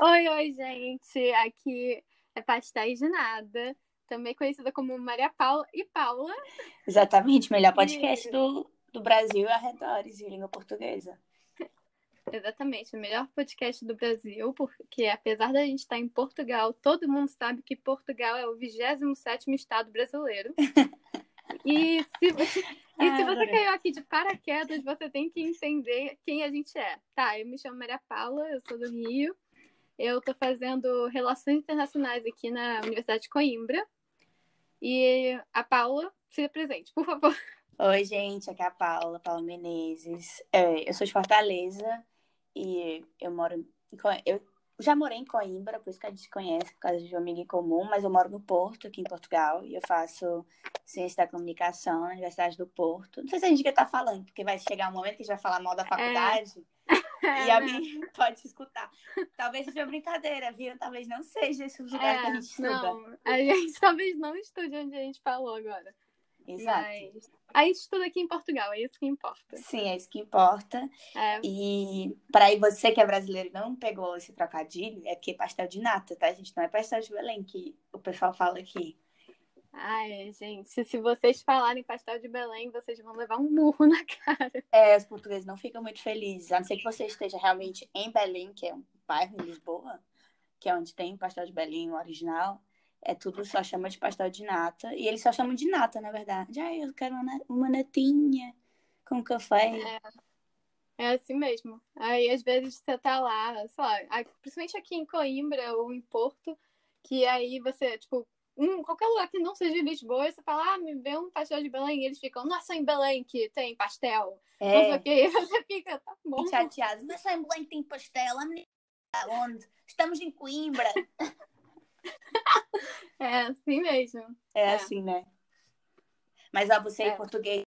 Oi, oi, gente. Aqui é Pastéis de Nada, também conhecida como Maria Paula e Paula. Exatamente, melhor podcast e... do, do Brasil e arredores de língua portuguesa. Exatamente, o melhor podcast do Brasil, porque apesar da gente estar em Portugal, todo mundo sabe que Portugal é o 27º estado brasileiro. e se você, e se você caiu aqui de paraquedas, você tem que entender quem a gente é. Tá, eu me chamo Maria Paula, eu sou do Rio. Eu estou fazendo Relações Internacionais aqui na Universidade de Coimbra. E a Paula, se presente, por favor. Oi, gente, aqui é a Paula, Paula Menezes. É, eu sou de Fortaleza e eu moro em, eu já morei em Coimbra, por isso que a gente conhece, por causa de uma amiga em comum, mas eu moro no Porto, aqui em Portugal, e eu faço Ciência da Comunicação na Universidade do Porto. Não sei se a gente quer estar tá falando, porque vai chegar um momento que a gente vai falar mal da é. faculdade. É. E alguém pode escutar. Talvez seja brincadeira, viu? Talvez não seja esse lugar é, que a gente estuda. Não, a gente talvez não estude onde a gente falou agora. Exato. Mas a gente estuda aqui em Portugal, é isso que importa. Sim, é isso que importa. É. E para aí você que é brasileiro não pegou esse trocadilho, é que é pastel de nata, tá? A gente não é pastel de Belém que o pessoal fala aqui. Ai, gente, se vocês falarem pastel de Belém, vocês vão levar um murro na cara. É, os portugueses não ficam muito felizes, a não ser que você esteja realmente em Belém, que é um bairro em Lisboa, que é onde tem pastel de Belém, o original é tudo só chama de pastel de nata. E eles só chamam de nata, na verdade. Ah, eu quero uma, uma natinha com café. É. É assim mesmo. Aí, às vezes, você tá lá, sei lá, principalmente aqui em Coimbra ou em Porto, que aí você, tipo, um, qualquer lugar que não seja Lisboa, você fala, ah, me vê um pastel de Belém. E eles ficam, não é só em Belém que tem pastel. É. Não sei o quê. Você fica, tá bom. Chateado. Não é só em Belém que tem pastel. Onde? Estamos em Coimbra. É assim mesmo. É, é. assim, né? Mas ó, você é. em português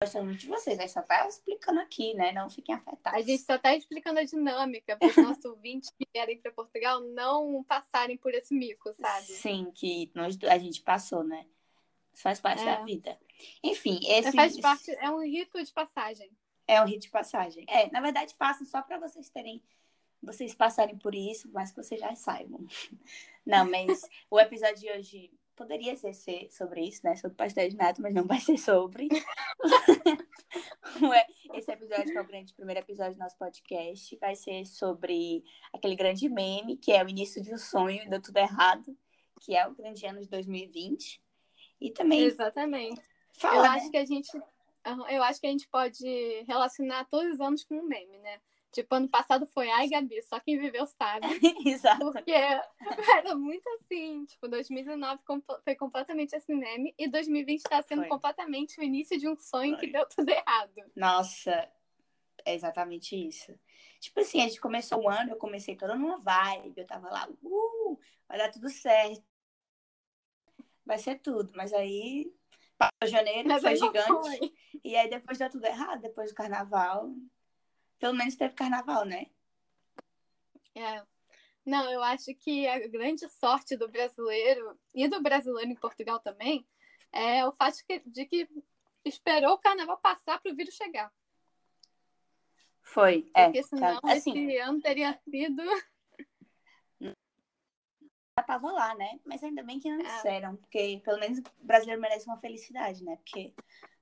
gostando de vocês, aí só tá explicando aqui, né? Não fiquem afetados. A gente só tá explicando a dinâmica para os nossos ouvintes que vierem para Portugal não passarem por esse mico, sabe? Sim, que nós, a gente passou, né? Faz parte é. da vida. Enfim, esse. Faz parte, é um rito de passagem. É um rito de passagem. É, na verdade, faço só para vocês terem vocês passarem por isso, mas que vocês já saibam. Não, mas o episódio de hoje poderia ser, ser sobre isso, né? Sobre pastel de nata, mas não vai ser sobre. Esse episódio, que é o grande primeiro episódio do nosso podcast, vai ser sobre aquele grande meme, que é o início de um sonho e deu tudo errado, que é o grande ano de 2020. E também. Exatamente. Fala, eu né? acho que a gente. Eu acho que a gente pode relacionar todos os anos com um meme, né? Tipo, ano passado foi, ai, Gabi, só quem viveu sabe. Exato. Porque era muito assim, tipo, 2019 foi completamente assim meme e 2020 tá sendo foi. completamente o início de um sonho foi. que deu tudo errado. Nossa, é exatamente isso. Tipo assim, a gente começou o ano, eu comecei toda numa vibe, eu tava lá, uh, vai dar tudo certo. Vai ser tudo, mas aí passou janeiro, mas foi gigante. Foi. E aí depois deu tudo errado, depois do carnaval, pelo menos teve carnaval, né? É. Não, eu acho que a grande sorte do brasileiro e do brasileiro em Portugal também é o fato de que esperou o carnaval passar para o vírus chegar. Foi, é. Porque senão tá, assim, esse ano teria sido. Tava lá, né? Mas ainda bem que não é. disseram, porque pelo menos o brasileiro merece uma felicidade, né? Porque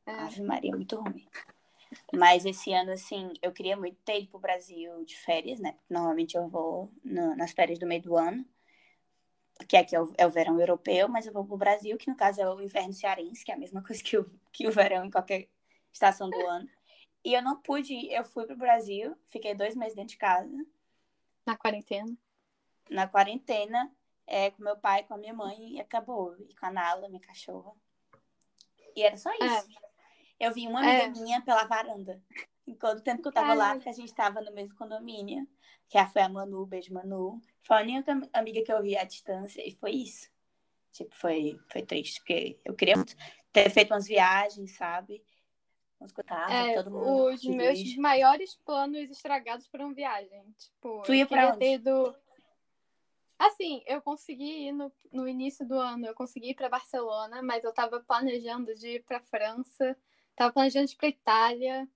é. Ave Maria é muito ruim. Mas esse ano, assim, eu queria muito ter ido pro Brasil de férias, né? Normalmente eu vou no, nas férias do meio do ano, que aqui é o, é o verão europeu, mas eu vou pro Brasil, que no caso é o inverno cearense, que é a mesma coisa que o, que o verão em qualquer estação do ano. E eu não pude ir, eu fui pro Brasil, fiquei dois meses dentro de casa. Na quarentena? Na quarentena, é, com meu pai, com a minha mãe, e acabou. E com a Nala, minha cachorra. E era só isso. É. Eu vi uma amiga é. minha pela varanda. Enquanto o tempo que eu tava lá, porque a gente tava no mesmo condomínio, que foi a Manu, beijo Manu. Foi a única amiga que eu vi à distância, e foi isso. Tipo, foi, foi triste, porque eu queria ter feito umas viagens, sabe? Uns carros, é, todo mundo. Os meus maiores planos estragados foram viagem. Tipo, tu ia pra onde? Ido... Assim, eu consegui ir no, no início do ano, eu consegui ir para Barcelona, mas eu tava planejando de ir para França Tava planejando ir pra Itália.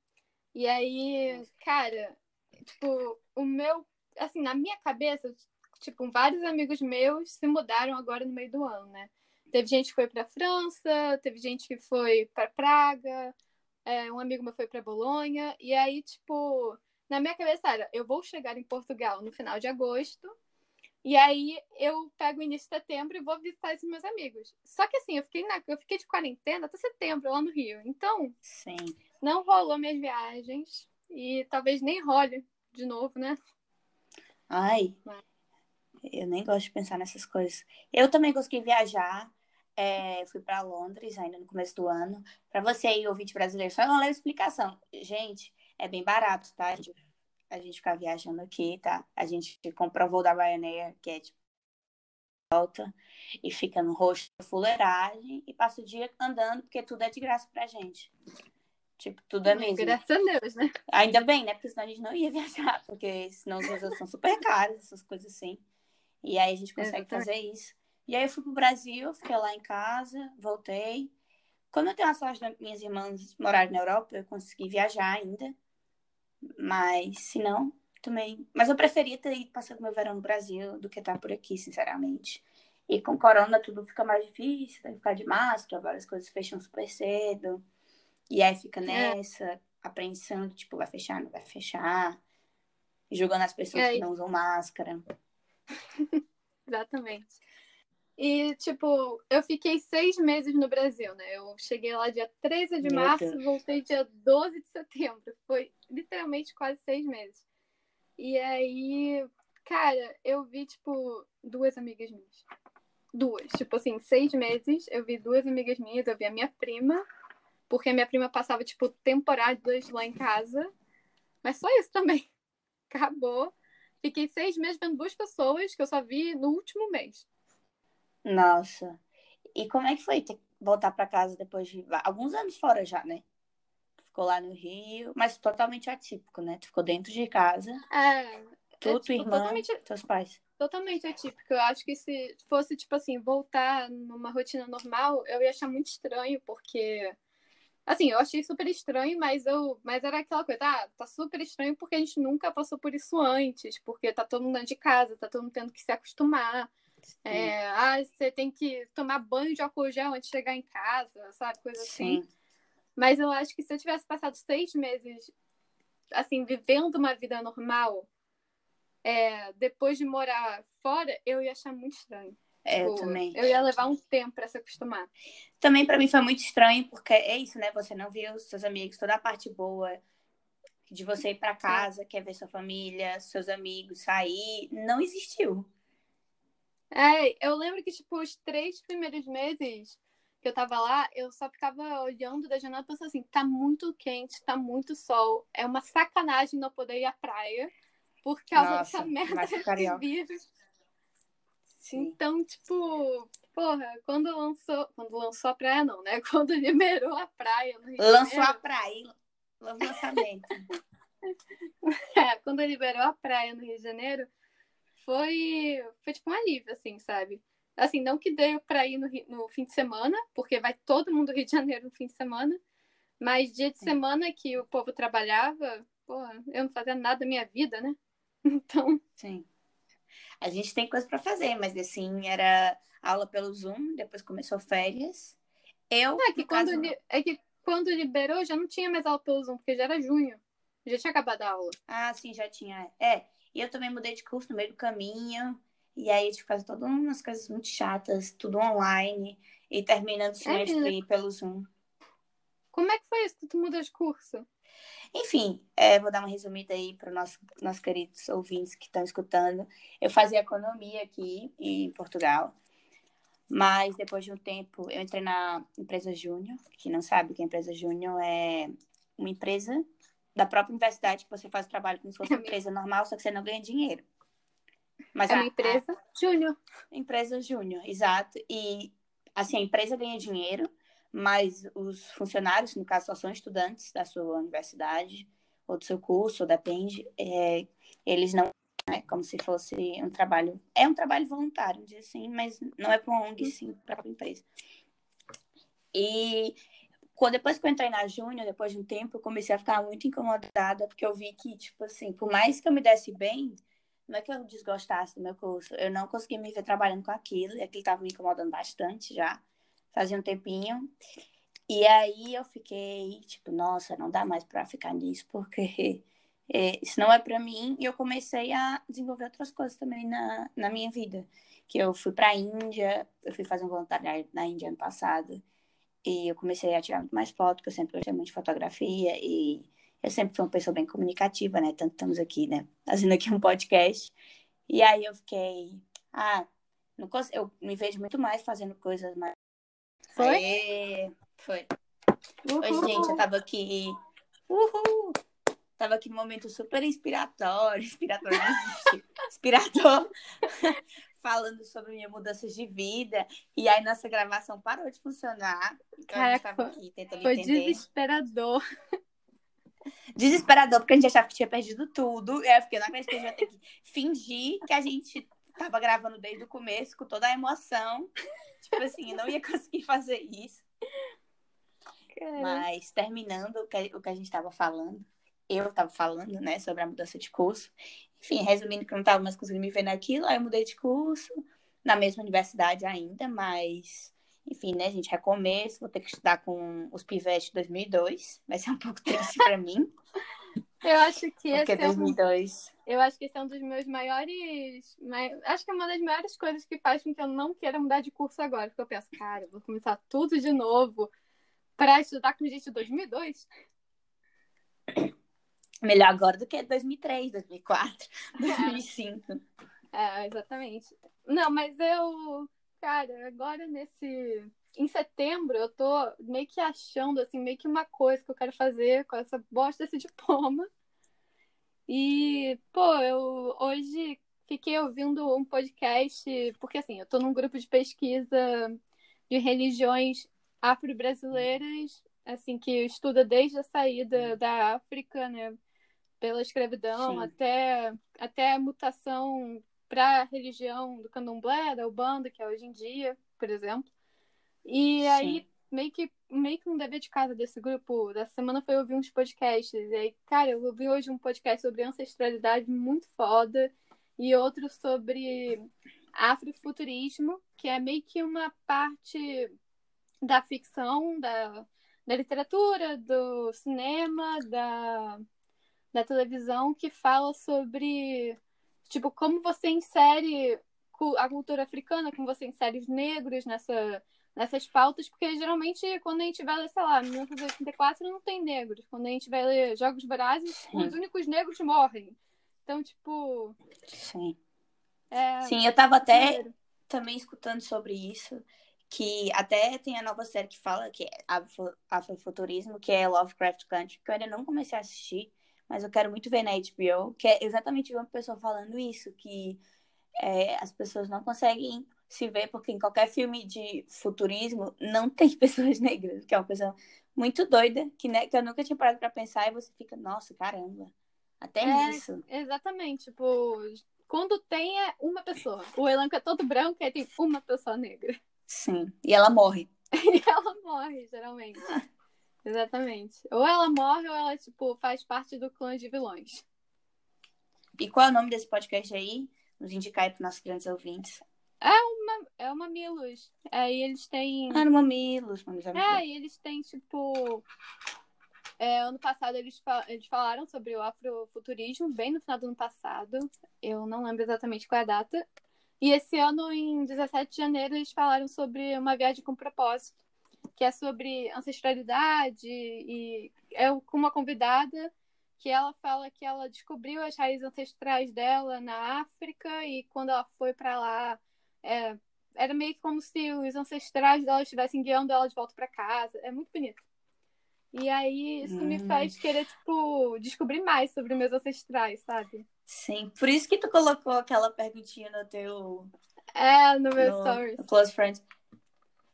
E aí, cara, tipo, o meu assim, na minha cabeça, tipo, vários amigos meus se mudaram agora no meio do ano, né? Teve gente que foi para França, teve gente que foi para Praga, é, um amigo meu foi para Bolonha, e aí, tipo, na minha cabeça era, eu vou chegar em Portugal no final de agosto, e aí eu pego o início de setembro e vou visitar esses meus amigos. Só que assim, eu fiquei, na, eu fiquei de quarentena até setembro lá no Rio. Então, Sim. não rolou minhas viagens. E talvez nem role de novo, né? Ai, eu nem gosto de pensar nessas coisas. Eu também consegui viajar. É, fui para Londres ainda no começo do ano. Para você aí, ouvinte brasileiro, só uma leve explicação. Gente, é bem barato, tá? Gente, a gente ficar viajando aqui, tá? A gente compra o voo da Ryanair, que é tipo volta, e fica no rosto fuleiragem e passa o dia andando, porque tudo é de graça pra gente. Tipo, tudo é mesmo. Graças a Deus, né? Ainda bem, né? Porque senão a gente não ia viajar, porque senão os voos são super caros, essas coisas assim. E aí a gente consegue Exatamente. fazer isso. E aí eu fui pro Brasil, fiquei lá em casa, voltei. Como eu tenho a sorte das minhas irmãs morarem na Europa, eu consegui viajar ainda. Mas, se não, também. Mas eu preferia ter ido passando meu verão no Brasil do que estar por aqui, sinceramente. E com corona tudo fica mais difícil, tem que ficar de máscara, várias coisas fecham super cedo. E aí fica nessa, apreensão, tipo, vai fechar, não vai fechar. Julgando as pessoas É, que não usam máscara. Exatamente. E, tipo, eu fiquei seis meses no Brasil, né? Eu cheguei lá dia 13 de Meu março, Deus. voltei dia 12 de setembro. Foi literalmente quase seis meses. E aí, cara, eu vi, tipo, duas amigas minhas. Duas. Tipo assim, seis meses, eu vi duas amigas minhas, eu vi a minha prima, porque a minha prima passava, tipo, temporadas lá em casa. Mas só isso também. Acabou. Fiquei seis meses vendo duas pessoas que eu só vi no último mês. Nossa. E como é que foi ter que voltar pra casa depois de alguns anos fora já, né? Tu Ficou lá no Rio, mas totalmente atípico, né? Tu ficou dentro de casa, É, tu, é, tipo, irmã, totalmente, teus pais. totalmente atípico. Eu acho que se fosse, tipo assim, voltar numa rotina normal, eu ia achar muito estranho, porque. Assim, eu achei super estranho, mas eu. Mas era aquela coisa, ah, tá super estranho porque a gente nunca passou por isso antes, porque tá todo mundo dentro de casa, tá todo mundo tendo que se acostumar. É, ah, você tem que tomar banho de álcool gel antes de chegar em casa, sabe? Coisa assim. Sim. Mas eu acho que se eu tivesse passado seis meses, assim, vivendo uma vida normal, é, depois de morar fora, eu ia achar muito estranho. É, eu Tipo, também. Eu ia levar um tempo pra se acostumar. Também pra mim foi muito estranho, porque é isso, né? Você não viu os seus amigos, toda a parte boa de você ir pra casa, quer ver sua família, seus amigos, sair, não existiu. É, eu lembro que, tipo, os três primeiros meses que eu tava lá, eu só ficava olhando da janela e pensando assim, tá muito quente, tá muito sol. É uma sacanagem não poder ir à praia por causa Nossa, dessa merda desse vírus. Sim. Então, tipo, porra, quando lançou. Quando lançou a praia, não, né? Quando liberou a praia no Rio de Lançou a Janeiro. praia, lançou o lançamento. É, quando liberou a praia no Rio de Janeiro, foi, foi tipo um alívio, assim, sabe? Assim, não que deu pra ir no, no fim de semana, porque vai todo mundo do Rio de Janeiro no fim de semana, mas dia de Sim. semana que o povo trabalhava, porra, eu não fazia nada da minha vida, né? Então, Sim. A gente tem coisa pra fazer, mas assim, era aula pelo Zoom, depois começou férias. Eu, é que, quando, caso, li- é que quando liberou já não tinha mais aula pelo Zoom, porque já era junho. Já tinha acabado a aula. Ah, sim, já tinha. É, e eu também mudei de curso no meio do caminho. E aí, tipo, fazer todas umas coisas muito chatas, tudo online. E terminando o semestre menina. pelo Zoom. Como é que foi isso? que Tu mudou de curso? Enfim, é, vou dar uma resumida aí para os nossos, nossos queridos ouvintes que estão escutando. Eu fazia economia aqui em Portugal, mas depois de um tempo eu entrei na empresa Júnior, que não sabe que a empresa Júnior é uma empresa da própria universidade que você faz o trabalho como se fosse uma empresa normal, só que você não ganha dinheiro. Mas É a- uma empresa júnior. a empresa Júnior, exato. E assim, a empresa ganha dinheiro, mas os funcionários, no caso, só são estudantes da sua universidade ou do seu curso, ou depende, é, eles não é como se fosse um trabalho. É um trabalho voluntário, dizer assim, mas não é para uma ONG, sim, para a empresa. E depois que eu entrei na Júnior, depois de um tempo, eu comecei a ficar muito incomodada, porque eu vi que, tipo assim, por mais que eu me desse bem não é que eu desgostasse do meu curso, eu não conseguia me ver trabalhando com aquilo, e aquilo estava me incomodando bastante já, fazia um tempinho. E aí eu fiquei, tipo, nossa, não dá mais para ficar nisso, porque é, isso não é para mim. E eu comecei a desenvolver outras coisas também na, na minha vida. Que eu fui para a Índia, eu fui fazer um voluntariado na Índia ano passado, e eu comecei a tirar muito mais fotos, porque eu sempre gostei muito de fotografia, e eu sempre fui uma pessoa bem comunicativa, né? Tanto estamos aqui, né? Fazendo aqui um podcast. E aí eu fiquei, ah, não consigo, eu me vejo muito mais fazendo coisas mais. Foi? Aê, foi. Uhul. Oi, gente, eu tava aqui. Uhul! Tava aqui num momento super inspiratório. Inspiratório. Inspirador. Falando sobre minha mudança de vida. E aí nossa gravação parou de funcionar. Então Caraca, tava aqui tentando foi entender. desesperador. Desesperador, porque a gente achava que tinha perdido tudo. Aí eu fiquei, não acredito que a gente vai ter que fingir que a gente tava gravando desde o começo, com toda a emoção. Tipo assim, não ia conseguir fazer isso. Mas terminando o que, o que a gente estava falando, eu estava falando, né, sobre a mudança de curso. Enfim, resumindo que eu não estava mais conseguindo me ver naquilo, aí eu mudei de curso, na mesma universidade ainda, mas, enfim, né, gente, recomeço, vou ter que estudar com os pivetes 2002, vai ser um pouco triste para mim. Eu acho que Porque esse 2002... é um, eu acho que esse é um dos meus maiores, acho que é uma das maiores coisas que faz com que eu não queira mudar de curso agora, porque eu penso, cara, eu vou começar tudo de novo para estudar com gente de 2002. Melhor agora do que 2003, 2004, 2005. É, exatamente. Não, mas eu, cara, agora nesse. Em setembro, eu tô meio que achando, assim, meio que uma coisa que eu quero fazer com essa bosta desse diploma. E, pô, eu hoje fiquei ouvindo um podcast, porque, assim, eu tô num grupo de pesquisa de religiões afro-brasileiras, assim, que estuda desde a saída da África, né? Pela escravidão Sim. até, até a mutação para a religião do candomblé, da Ubanda, que é hoje em dia, por exemplo. E Sim. aí, meio que, meio que um dever de casa desse grupo dessa semana foi ouvir uns podcasts. E aí, cara, eu ouvi hoje um podcast sobre ancestralidade muito foda e outro sobre afrofuturismo, que é meio que uma parte da ficção, da, da literatura, do cinema, da da televisão que fala sobre, tipo, como você insere a cultura africana, como você insere os negros nessa, nessas pautas, porque geralmente quando a gente vai ler, sei lá, 1984 não tem negros. Quando a gente vai ler Jogos Vorazes, Sim. os únicos negros morrem. Então, tipo. Sim. É... Sim, eu tava até também escutando sobre isso. Que até tem a nova série que fala que é Afrofuturismo, que é Lovecraft Country, que eu ainda não comecei a assistir mas eu quero muito ver na HBO, que é exatamente uma pessoa falando isso, que é, as pessoas não conseguem se ver, porque em qualquer filme de futurismo não tem pessoas negras, que é uma coisa muito doida, que, né, que eu nunca tinha parado para pensar, e você fica, nossa, caramba, até é, nisso. Exatamente, tipo, quando tem é uma pessoa, o elenco é todo branco e tem uma pessoa negra. Sim, e ela morre. e ela morre, geralmente. Exatamente. Ou ela morre ou ela, tipo, faz parte do clã de vilões. E qual é o nome desse podcast aí? Nos indicar aí para nossos grandes ouvintes. É uma, é o Mamilos. Aí eles têm. Ah, no Mamilos, Mamilos. É, e eles têm, tipo. É, ano passado eles, fal eles falaram sobre o afrofuturismo, bem no final do ano passado. Eu não lembro exatamente qual é a data. E esse ano, em 17 de janeiro, eles falaram sobre uma viagem com propósito que é sobre ancestralidade e é com uma convidada que ela fala que ela descobriu as raízes ancestrais dela na África e quando ela foi para lá é, era meio que como se os ancestrais dela estivessem guiando ela de volta para casa. É muito bonito. E aí isso hum. me faz querer tipo descobrir mais sobre meus ancestrais, sabe? Sim, por isso que tu colocou aquela perguntinha no teu é, no meu no, stories. No Close Friends.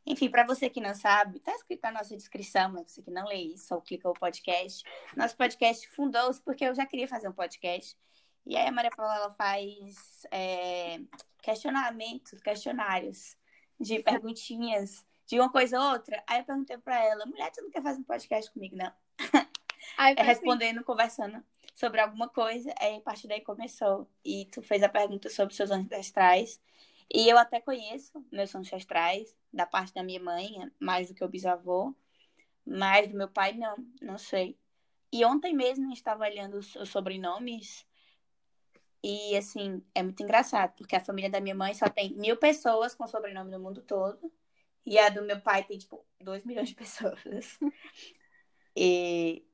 Enfim, para você que não sabe, tá escrito na nossa descrição, mas você que não lê isso, só clica o podcast. Nosso podcast fundou-se porque eu já queria fazer um podcast. E aí a Maria Paula ela faz é, questionamentos, questionários de perguntinhas de uma coisa ou outra. Aí eu perguntei para ela, mulher, tu não quer fazer um podcast comigo, não? Aí, é, respondendo, assim. conversando. sobre alguma coisa, aí a partir daí começou. E tu fez a pergunta sobre seus ancestrais. E eu até conheço meus ancestrais, da parte da minha mãe, mais do que o bisavô, mas do meu pai não, não sei. E ontem mesmo eu estava olhando os, sobrenomes e, assim, é muito engraçado, porque a família da minha mãe só tem mil pessoas com sobrenome no mundo todo. E a do meu pai tem, tipo, dois milhões de pessoas. e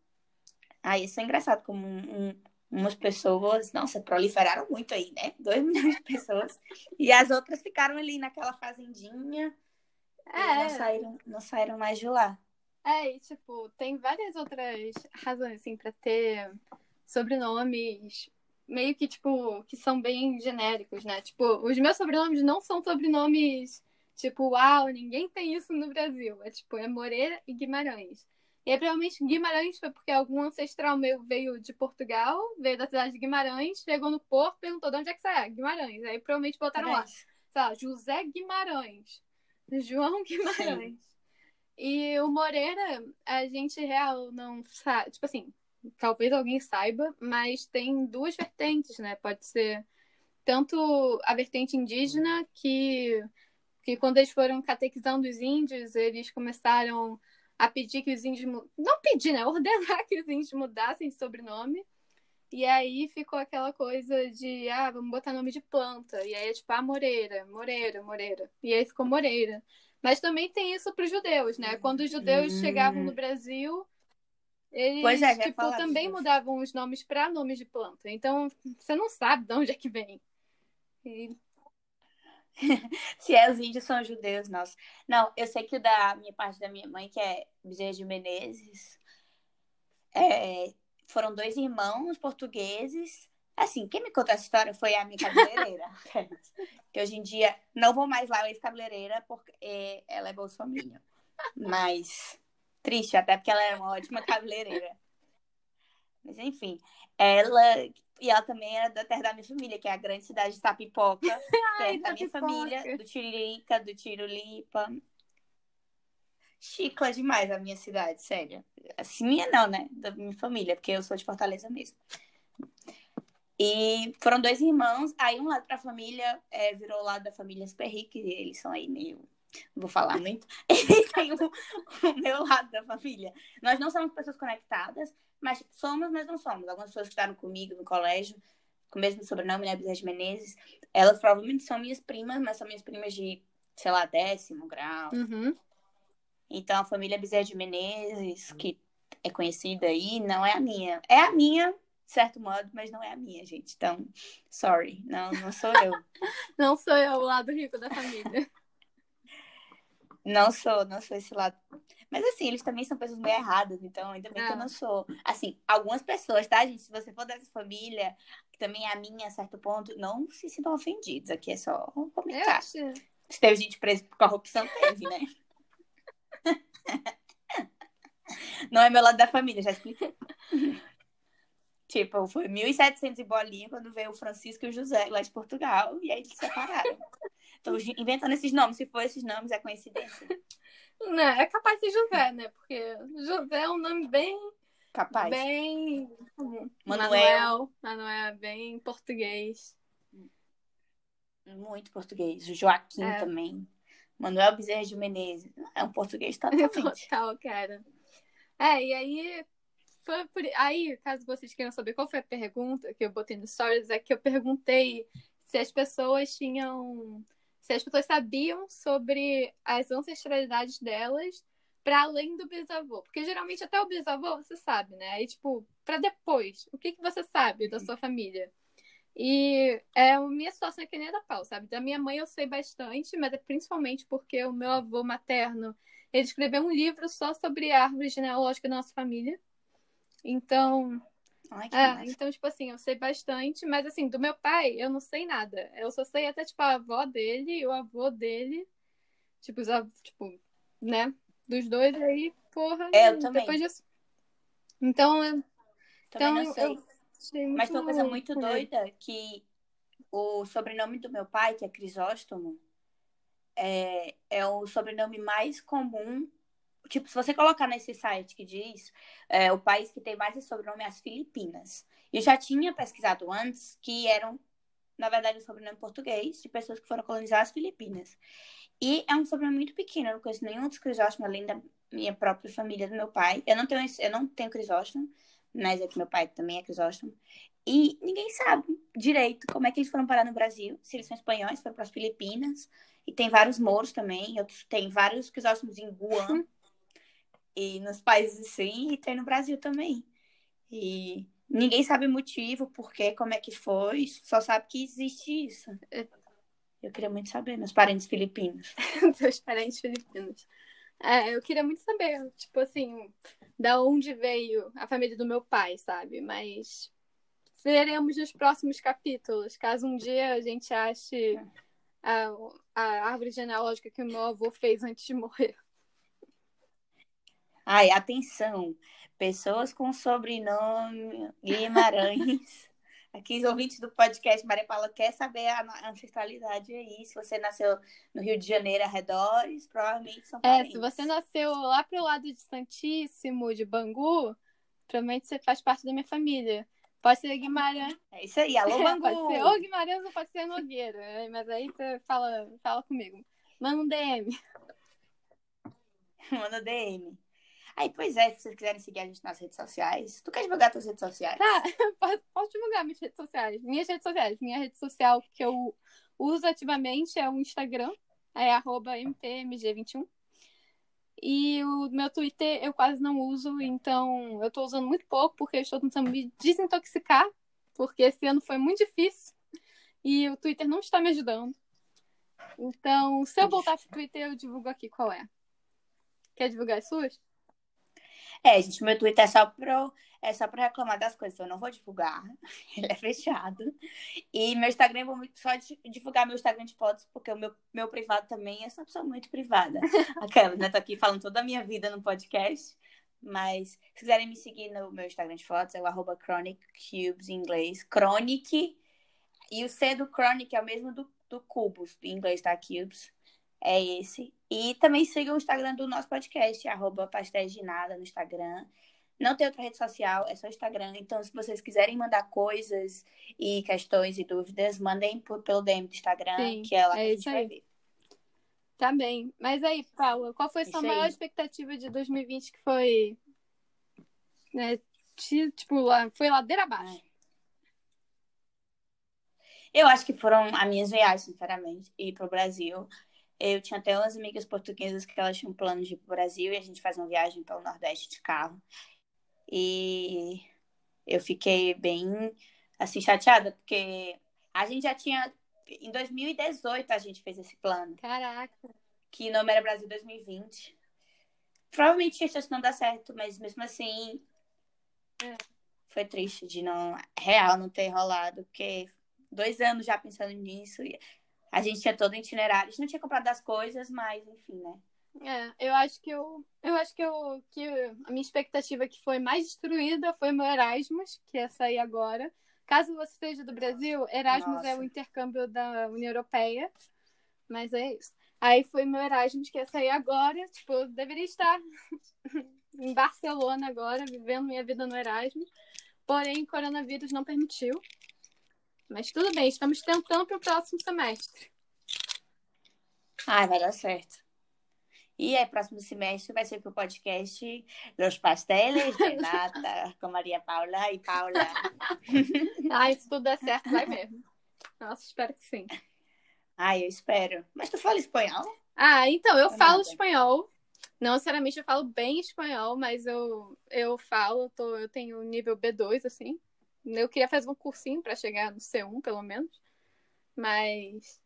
aí isso é engraçado, como um, um, umas pessoas, nossa, proliferaram muito aí, né? Dois milhões de pessoas. E as outras ficaram ali naquela fazendinha. É. não saíram, não saíram mais de lá. É, e tipo, tem várias outras razões, assim, pra ter sobrenomes meio que, tipo, que são bem genéricos, né? Tipo, os meus sobrenomes não são sobrenomes, tipo, uau, ninguém tem isso no Brasil. É tipo, é Moreira e Guimarães. E aí, provavelmente, Guimarães foi porque algum ancestral meu veio de Portugal, veio da cidade de Guimarães, chegou no porto, perguntou de onde é que você é? Guimarães. Aí, provavelmente, botaram lá, sei lá, José Guimarães, João Guimarães. Sim. E o Moreira, a gente real não sabe, tipo assim, talvez alguém saiba, mas tem duas vertentes, né? Pode ser tanto a vertente indígena, que, que quando eles foram catequizando os índios, eles começaram a pedir que os índios. Não pedir, né? Ordenar que os índios mudassem de sobrenome. E aí ficou aquela coisa de, ah, vamos botar nome de planta. E aí é tipo, ah, Moreira, Moreira, Moreira. E aí ficou Moreira. Mas também tem isso para os judeus, né? Quando os judeus hum. chegavam no Brasil, eles é, tipo, também disso. mudavam os nomes para nomes de planta. Então, você não sabe de onde é que vem. E... Se é os índios são judeus, nossa. Não, eu sei que o da minha parte da minha mãe, que é Bezerra de Menezes, é, foram dois irmãos portugueses. Assim, quem me contou essa história foi a minha cabeleireira. que hoje em dia não vou mais lá, ex-cabeleireira, porque ela é bolsominion. Mas Triste, até porque ela era uma ótima cabeleireira. Mas enfim, ela e ela também era da terra da minha família, que é a grande cidade de Tapipoca, Ai, da minha família, do Tiririca, do Tirulipa. Chicla demais a minha cidade, sério. Assim, minha não, né? Da minha família, porque eu sou de Fortaleza mesmo. E foram dois irmãos, aí um lado pra família é, virou o lado da família Sperrick, eles são aí meio vou falar muito, e tem o, o, meu lado da família. Nós não somos pessoas conectadas, mas somos, mas não somos. Algumas pessoas que estavam comigo no colégio, com o mesmo sobrenome, né, de Menezes, elas provavelmente são minhas primas, mas são minhas primas de, sei lá, décimo grau. Uhum. Então, a família Bezerra de Menezes, que é conhecida aí, não é a minha. É a minha, de certo modo, mas não é a minha, gente. Então, sorry, não, não sou eu. não sou eu o lado rico da família. Não sou, não sou esse lado. Mas assim, eles também são pessoas meio erradas, então ainda bem que eu ah. não sou. Assim, algumas pessoas, tá, gente? Se você for dessa família, que também é a minha a certo ponto, não se sintam ofendidos. Aqui é só um comentário. Se teve gente presa por corrupção, teve, né? Não é meu lado da família, já expliquei. tipo, foi 1.700 e bolinha quando veio o Francisco e o José lá de Portugal, e aí eles se separaram. Tô inventando esses nomes. Se for esses nomes, é coincidência. Não, é capaz de José, né? Porque José é um nome bem. Capaz. Bem. Manuel. Manuel, é bem português. Muito português. O Joaquim é. também. Manuel Bezerra de Menezes. É um português totalmente. Total, cara. É, e aí. Foi por... Aí, caso vocês queiram saber qual foi a pergunta que eu botei no Stories, é que eu perguntei se as pessoas tinham se as pessoas sabiam sobre as ancestralidades delas para além do bisavô. Porque geralmente até o bisavô você sabe, né? Aí, tipo, para depois, o que, que você sabe da sua família? E é a minha situação é que nem a da Paul, sabe? Da minha mãe eu sei bastante, mas é principalmente porque o meu avô materno, ele escreveu um livro só sobre a árvore genealógica da nossa família. Então, Ai, é, então, tipo assim, eu sei bastante, mas assim, do meu pai, eu não sei nada. Eu só sei até, tipo, a avó dele e o avô dele. Tipo, os, tipo, né? Dos dois aí, porra. É, eu também. Depois disso. Então, também então, não mas tem uma coisa muito doida que o sobrenome do meu pai, que é Crisóstomo, é, é o sobrenome mais comum Tipo, se você colocar nesse site que diz é, o país que tem mais esse sobrenome é as Filipinas. Eu já tinha pesquisado antes que eram, na verdade, um sobrenome português de pessoas que foram colonizar as Filipinas. E é um sobrenome muito pequeno, eu não conheço nenhum dos Crisóstomos além da minha própria família do meu pai. Eu não tenho, eu não tenho Crisóstomo, mas é que meu pai também é Crisóstomo. E ninguém sabe direito como é que eles foram parar no Brasil, se eles são espanhóis, foram para as Filipinas. E tem vários moros também, outros, tem vários Crisóstomos em Guam e nos países assim, e tem no Brasil também. E ninguém sabe o motivo, porquê, como é que foi, só sabe que existe isso. Eu queria muito saber, meus parentes filipinos. Seus parentes filipinos. É, eu queria muito saber, tipo assim, da onde veio a família do meu pai, sabe? Mas veremos nos próximos capítulos, caso um dia a gente ache a, a árvore genealógica que o meu avô fez antes de morrer. Ai, atenção, pessoas com sobrenome Guimarães. Aqui, os ouvintes do podcast Maria Paula quer saber a ancestralidade aí. Se você nasceu no Rio de Janeiro, arredores, provavelmente são parentes. É, se você nasceu lá pro lado de Santíssimo, de Bangu, provavelmente você faz parte da minha família. Pode ser Guimarães. É isso aí, alô Bangu. pode ser ou Guimarães ou pode ser Nogueira. É, mas aí você fala, fala comigo. Manda um DM. Manda um DM. Aí, pois é, se vocês quiserem seguir a gente nas redes sociais. Tu quer divulgar tuas redes sociais? Tá, posso, posso divulgar minhas redes sociais. Minhas redes sociais. Minha rede social que eu uso ativamente é o Instagram. É arroba mpmg21. E o meu Twitter eu quase não uso, então eu tô usando muito pouco, porque eu estou tentando me desintoxicar, porque esse ano foi muito difícil. E o Twitter não está me ajudando. Então, se eu voltar pro Twitter, eu divulgo aqui qual é. Quer divulgar as suas? É, gente, meu Twitter é só pro, é só pra reclamar das coisas, eu não vou divulgar. Ele é fechado. E meu Instagram, vou só divulgar meu Instagram de fotos, porque o meu, meu privado também é só pessoa muito privada. Aquela, né? Tô aqui falando toda a minha vida no podcast. Mas se quiserem me seguir no meu Instagram de fotos, é o arroba Chronic Cubes em inglês. Chronic. E o C do Chronic é o mesmo do, do Cubos. Em inglês tá Cubes é esse. E também siga o Instagram do nosso podcast, arroba pastéis de nada no Instagram. Não tem outra rede social, é só Instagram. Então, se vocês quiserem mandar coisas e questões e dúvidas, mandem por, pelo DM do Instagram, Sim, que é lá é que a gente vai ver. Tá bem. Mas aí, Paula, qual foi a sua maior expectativa de 2020 que foi. Né, tipo, lá, foi ladeira abaixo? Eu acho que foram as minhas viagens, sinceramente, ir pro Brasil. Eu tinha até umas amigas portuguesas que elas tinham plano de ir pro Brasil e a gente faz uma viagem pelo Nordeste de carro. E eu fiquei bem, assim, chateada, porque a gente já tinha. Em 2018 a gente fez esse plano. Caraca. Que nome era Brasil 2020. Provavelmente tinha chance de não dar certo, mas mesmo assim. É. Foi triste de não. Real não ter rolado, porque dois anos já pensando nisso. E a gente tinha todo o itinerário. A gente não tinha comprado as coisas, mas enfim, né? É, eu acho que eu, eu acho que eu que a minha expectativa que foi mais destruída foi o meu Erasmus, que ia sair agora. Caso você seja do Brasil, Erasmus Nossa. é o intercâmbio da União Europeia. Mas é isso. Aí foi meu Erasmus que ia sair agora. Tipo, eu deveria estar em Barcelona agora, vivendo minha vida no Erasmus. Porém, o coronavírus não permitiu. Mas tudo bem, estamos tentando para o próximo semestre. Ai, vai dar certo. E aí, próximo semestre vai ser para o podcast Los Pasteles de Nata com Maria Paula e Paula. Ai, se tudo der certo, vai mesmo. Nossa, espero que sim. Ai, eu espero. Mas tu fala espanhol? Ah, então, eu Ou falo nada? espanhol. Não necessariamente eu falo bem espanhol, mas eu, eu falo, tô, eu tenho nível B2, assim. Eu queria fazer um cursinho para chegar no C1, pelo menos. Mas.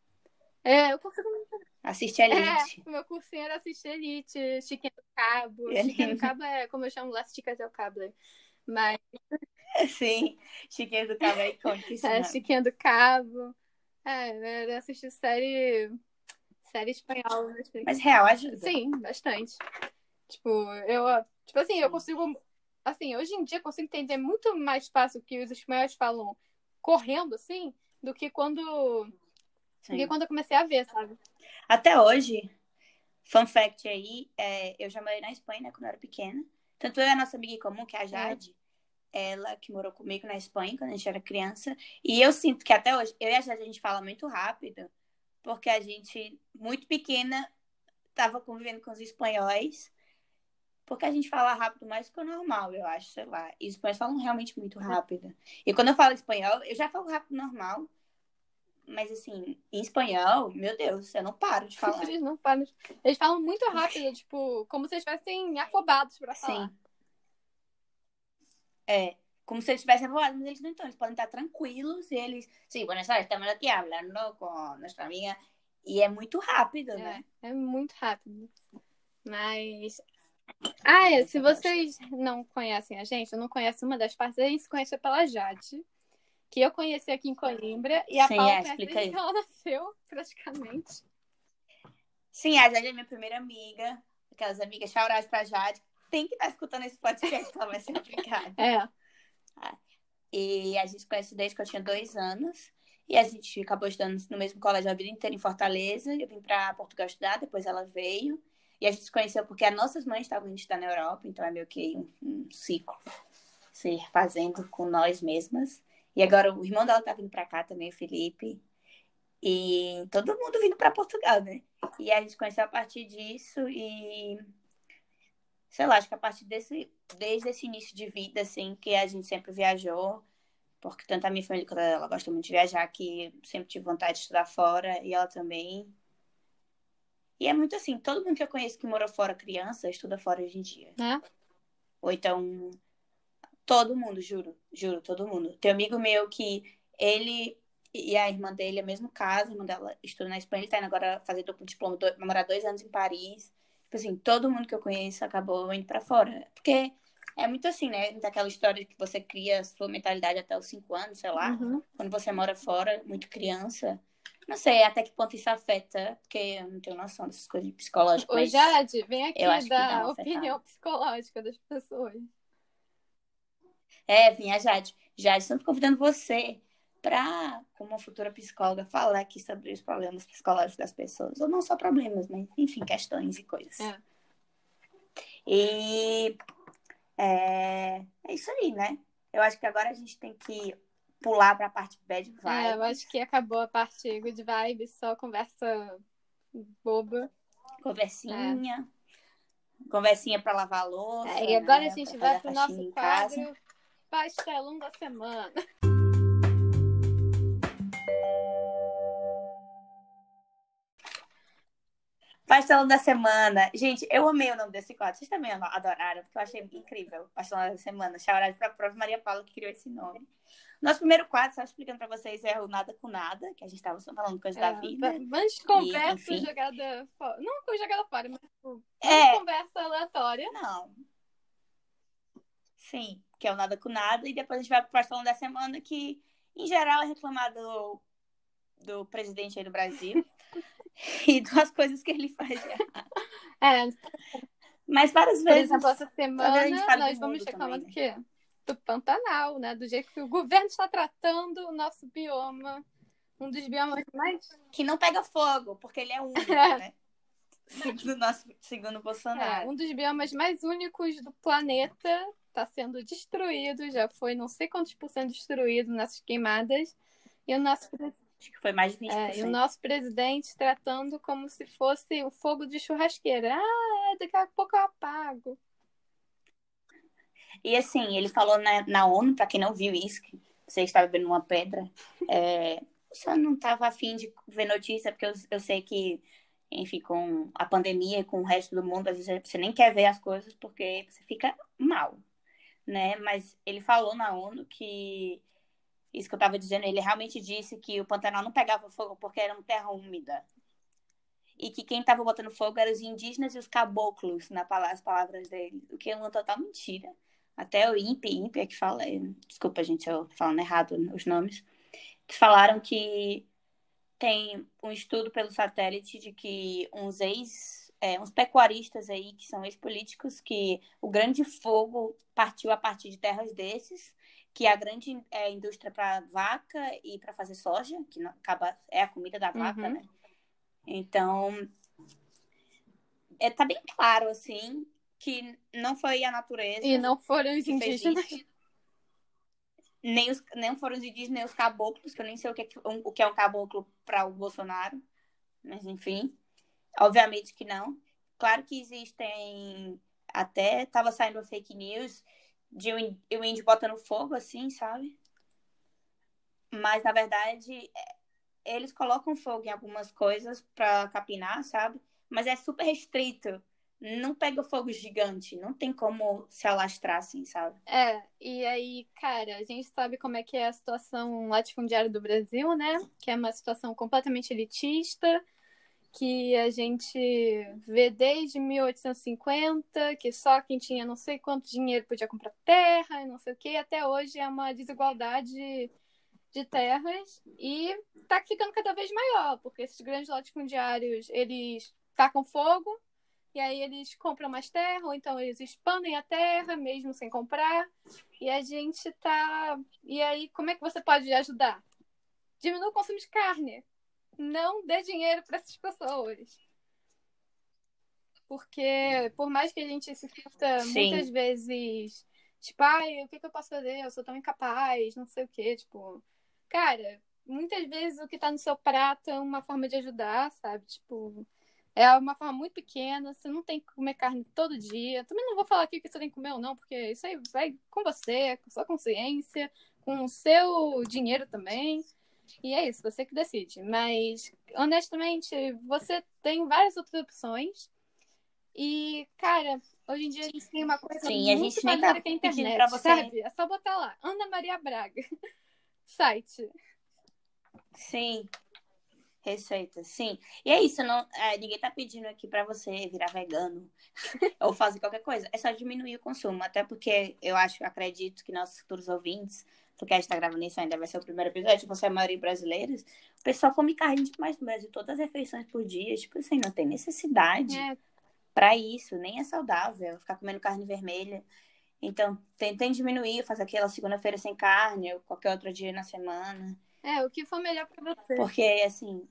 É, eu consigo. Assistir Elite. É, meu cursinho era assistir Elite, Chiquinha do Cabo. Chiquinha do Cabo é como eu chamo lá, Chicas do Cabo. Mas. Sim, Chiquinha do Cabo é icônico. É, Chiquinha do Cabo. É, era assistir série. Série espanhola. Mas real ajuda. Sim, bastante. Tipo, eu. Tipo assim, eu consigo assim, hoje em dia eu consigo entender muito mais fácil o que os espanhóis falam correndo, assim, do que quando. Do que quando eu comecei a ver, sabe? Até hoje, Fun fact aí, é, eu já morei na Espanha, né, quando eu era pequena. Tanto eu e a nossa amiga em comum, que é a é. Jade, é. ela que morou comigo na Espanha quando a gente era criança. E eu sinto que até hoje, eu e a Jade, a gente fala muito rápido, porque a gente, muito pequena, estava convivendo com os espanhóis. Porque a gente fala rápido mais do que o normal, eu acho, sei lá. E os espanhóis falam realmente muito rápido. E quando eu falo espanhol, eu já falo rápido normal. Mas assim, em espanhol, meu Deus, eu não paro de falar. Eles não param. Eles falam muito rápido, tipo, como se eles estivessem afobados pra falar. Sim. É, como se eles estivessem afobados, mas eles não estão. Eles podem estar tranquilos e eles. Sim, buenas tardes, estamos aqui falando com nossa amiga. E é muito rápido, é, né? É muito rápido. Mas. Ah, é, se vocês não conhecem a gente, eu não conheço uma das partes, a gente se conhece pela Jade que eu conheci aqui em Coimbra e a Sim, Paula é, explica aí. ela nasceu, praticamente. Sim, a Jade é minha primeira amiga, aquelas amigas chauradas pra Jade. Tem que estar tá escutando esse podcast que ela vai ser aplicada. É. E a gente se conhece desde que eu tinha dois anos. E a gente acabou estudando no mesmo colégio a vida inteira em Fortaleza. Eu vim para Portugal estudar, depois ela veio. E a gente se conheceu porque as nossas mães estavam indo estudar na Europa, então é meio que um, um ciclo se fazendo com nós mesmas. E agora o irmão dela tá vindo para cá também, o Felipe. E todo mundo vindo para Portugal, né? E a gente conheceu a partir disso e sei lá, acho que a partir desse desde esse início de vida assim que a gente sempre viajou, porque tanto a minha família quanto ela gosta muito de viajar, que sempre tive vontade de estudar fora e ela também. E é muito assim, todo mundo que eu conheço que morou fora criança estuda fora hoje em dia. É? Ou então Todo mundo, juro, juro, todo mundo. Tem um amigo meu que ele e a irmã dele, é mesmo caso, a irmã dela estuda na Espanha, ele tá indo agora fazer diploma, vai morar dois anos em Paris. Tipo assim, todo mundo que eu conheço acabou indo para fora. Porque é muito assim, né? Daquela história que você cria sua mentalidade até os cinco anos, sei lá. Uhum. Quando você mora fora, muito criança. Não sei até que ponto isso afeta, porque eu não tenho noção dessas coisas psicológicas. Ô, Jade, vem aqui dar opinião psicológica das pessoas. É, vinha Jade. Jade, estamos convidando você para, como futura psicóloga, falar aqui sobre os problemas psicológicos das pessoas. Ou não só problemas, mas, enfim, questões e coisas. É. E é, é isso aí, né? Eu acho que agora a gente tem que pular para a parte bad vibes. É, eu acho que acabou a parte good vibes, só conversa boba. Conversinha. É. Conversinha para lavar a louça. É, e agora né? a gente vai para o nosso quadro pastelão da semana. Pastelão da semana. Gente, eu amei o nome desse quadro. Vocês também adoraram, porque eu achei incrível. Pastelão da semana. Chaurade para a prova Maria Paula que criou esse nome. Nosso primeiro quadro, só explicando para vocês, é o Nada com Nada, que a gente estava falando coisas é, da vida. Vamos conversa e, jogada fora. Não com jogada fora, mas tipo, é, conversa aleatória. Não. Sim que é o Nada com Nada, e depois a gente vai para o Pastelão da Semana, que, em geral, é reclamar do, do presidente aí do Brasil e das coisas que ele faz É. Mas várias vezes. Por exemplo, essa semana nós vamos reclamar do quê? Do Pantanal, né? Do jeito que o governo está tratando o nosso bioma. Um dos biomas mais. Que não pega fogo, porque ele é único, é. né? Segundo, nosso, segundo Bolsonaro. É, um dos biomas mais únicos do planeta está sendo destruído, já foi não sei quantos por cento destruído nessas queimadas. E o nosso Acho que foi mais de 20%. É, e o nosso presidente tratando como se fosse o fogo de churrasqueira. Ah, é, daqui a pouco eu apago. E assim, ele falou na, na ONU, para quem não viu isso, que você estava vendo uma pedra, é, você não estava afim de ver notícia, porque eu, eu sei que, enfim, com a pandemia, com o resto do mundo, às vezes você nem quer ver as coisas porque você fica mal né? Mas ele falou na ONU que isso que eu estava dizendo, ele realmente disse que o Pantanal não pegava fogo porque era uma terra úmida. E que quem estava botando fogo eram os indígenas e os caboclos, nas palavras dele. O que é uma total mentira. Até o INPE, INPE é que fala, desculpa, gente, eu falando errado os nomes, que falaram que tem um estudo pelo satélite de que uns ex é, uns pecuaristas aí, que são ex-políticos, que o grande fogo partiu a partir de terras desses, que é a grande é, indústria para vaca e para fazer soja, que acaba, é a comida da vaca, uhum. né? Então, é, tá bem claro, assim, que não foi a natureza. E não foram os indígenas. Nem, os, nem foram os indígenas, nem os caboclos, que eu nem sei o que é, o que é um caboclo para o Bolsonaro. Mas, enfim. Obviamente que não. Claro que existem. Até tava saindo fake news de o índio botando fogo, assim, sabe? Mas, na verdade, é, eles colocam fogo em algumas coisas para capinar, sabe? Mas é super restrito não pega fogo gigante, não tem como se alastrar assim, sabe? É, e aí, cara, a gente sabe como é que é a situação latifundiária do Brasil, né? Que é uma situação completamente elitista, que a gente vê desde 1850, que só quem tinha não sei quanto dinheiro podia comprar terra e não sei o que, até hoje é uma desigualdade de terras e tá ficando cada vez maior, porque esses grandes latifundiários, eles tacam fogo e aí eles compram mais terra, ou então eles expandem a terra mesmo sem comprar. E a gente tá. E aí, como é que você pode ajudar? Diminua o consumo de carne. Não dê dinheiro para essas pessoas. Porque, por mais que a gente se sinta muitas vezes, tipo, ai, o que, que eu posso fazer? Eu sou tão incapaz, não sei o quê. Tipo, cara, muitas vezes o que tá no seu prato é uma forma de ajudar, sabe? Tipo, é uma forma muito pequena, você não tem que comer carne todo dia. Também não vou falar aqui que você tem que comer ou não, porque isso aí vai com você, com sua consciência, com o seu dinheiro também. E é isso, você que decide. Mas, honestamente, você tem várias outras opções. E, cara, hoje em dia a gente tem uma coisa Sim, muito a gente maneira tá que é a internet, pra você... sabe? É só botar lá, Ana Maria Braga, site. Sim, Receita, sim. E é isso, não, é, ninguém tá pedindo aqui para você virar vegano ou fazer qualquer coisa. É só diminuir o consumo. Até porque eu acho, acredito que nossos futuros ouvintes, porque a gente tá gravando isso ainda, vai ser o primeiro episódio, você é a maioria brasileiros, o pessoal come carne demais no Brasil, todas as refeições por dia. Tipo assim, não tem necessidade é. para isso, nem é saudável ficar comendo carne vermelha. Então, tentem diminuir, fazer aquela segunda-feira sem carne, ou qualquer outro dia na semana. É, o que for melhor para você. Porque, assim,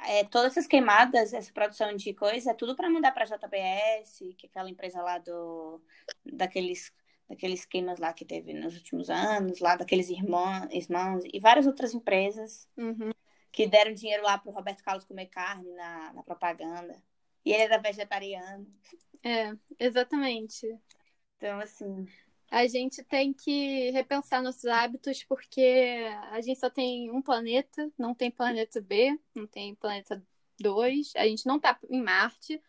é, todas essas queimadas, essa produção de coisa, é tudo para mandar para a JBS, que é aquela empresa lá do daqueles daqueles queimas lá que teve nos últimos anos, lá daqueles irmãos, irmãos e várias outras empresas uhum. que deram dinheiro lá para o Roberto Carlos comer carne na, na propaganda. E ele era vegetariano. É, exatamente. Então, assim, a gente tem que repensar nossos hábitos, porque a gente só tem um planeta, não tem planeta B, não tem planeta 2, a gente não está em Marte,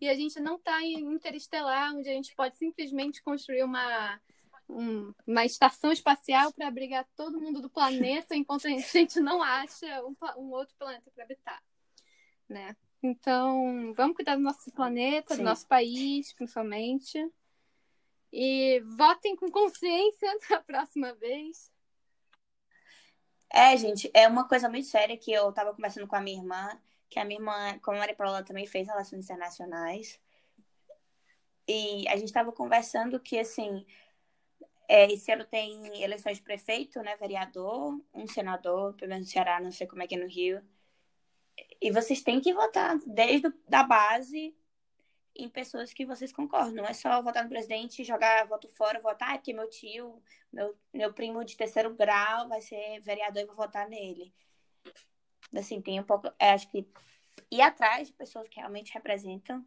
e a gente não está em Interestelar, onde a gente pode simplesmente construir uma, um, uma estação espacial para abrigar todo mundo do planeta, enquanto a gente não acha um, um outro planeta para habitar. Né? Então, vamos cuidar do nosso planeta, Sim. do nosso país, principalmente. E votem com consciência na próxima vez. É, gente, é uma coisa muito séria que eu tava conversando com a minha irmã, que a minha irmã, como a Maria Paula também fez relações internacionais. E a gente tava conversando que, assim, é, esse ano tem eleições de prefeito, né, vereador, um senador, pelo menos no Ceará, não sei como é que é no Rio. E vocês têm que votar desde a base em pessoas que vocês concordam. Não é só votar no presidente, jogar voto fora, votar, ah, porque meu tio, meu, meu primo de terceiro grau vai ser vereador e vou votar nele. Assim, tem um pouco. É, acho que ir atrás de pessoas que realmente representam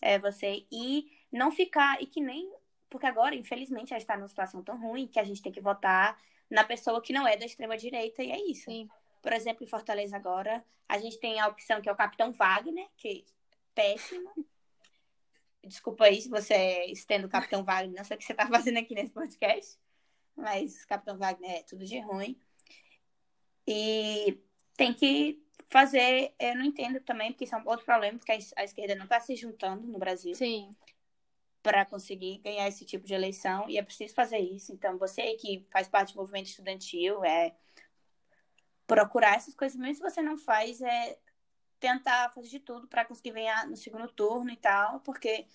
é, você e não ficar. E que nem. Porque agora, infelizmente, a gente está numa situação tão ruim que a gente tem que votar na pessoa que não é da extrema-direita, e é isso. Sim. Por exemplo, em Fortaleza agora, a gente tem a opção que é o Capitão Wagner, que é péssimo. Desculpa aí se você é estendo o Capitão Wagner, não sei o que você está fazendo aqui nesse podcast, mas Capitão Wagner é tudo de ruim. E tem que fazer, eu não entendo também, porque isso é um outro problema, porque a esquerda não está se juntando no Brasil. Sim. Para conseguir ganhar esse tipo de eleição, e é preciso fazer isso. Então, você que faz parte do movimento estudantil, é procurar essas coisas, mesmo se você não faz, é tentar fazer de tudo para conseguir ganhar no segundo turno e tal, porque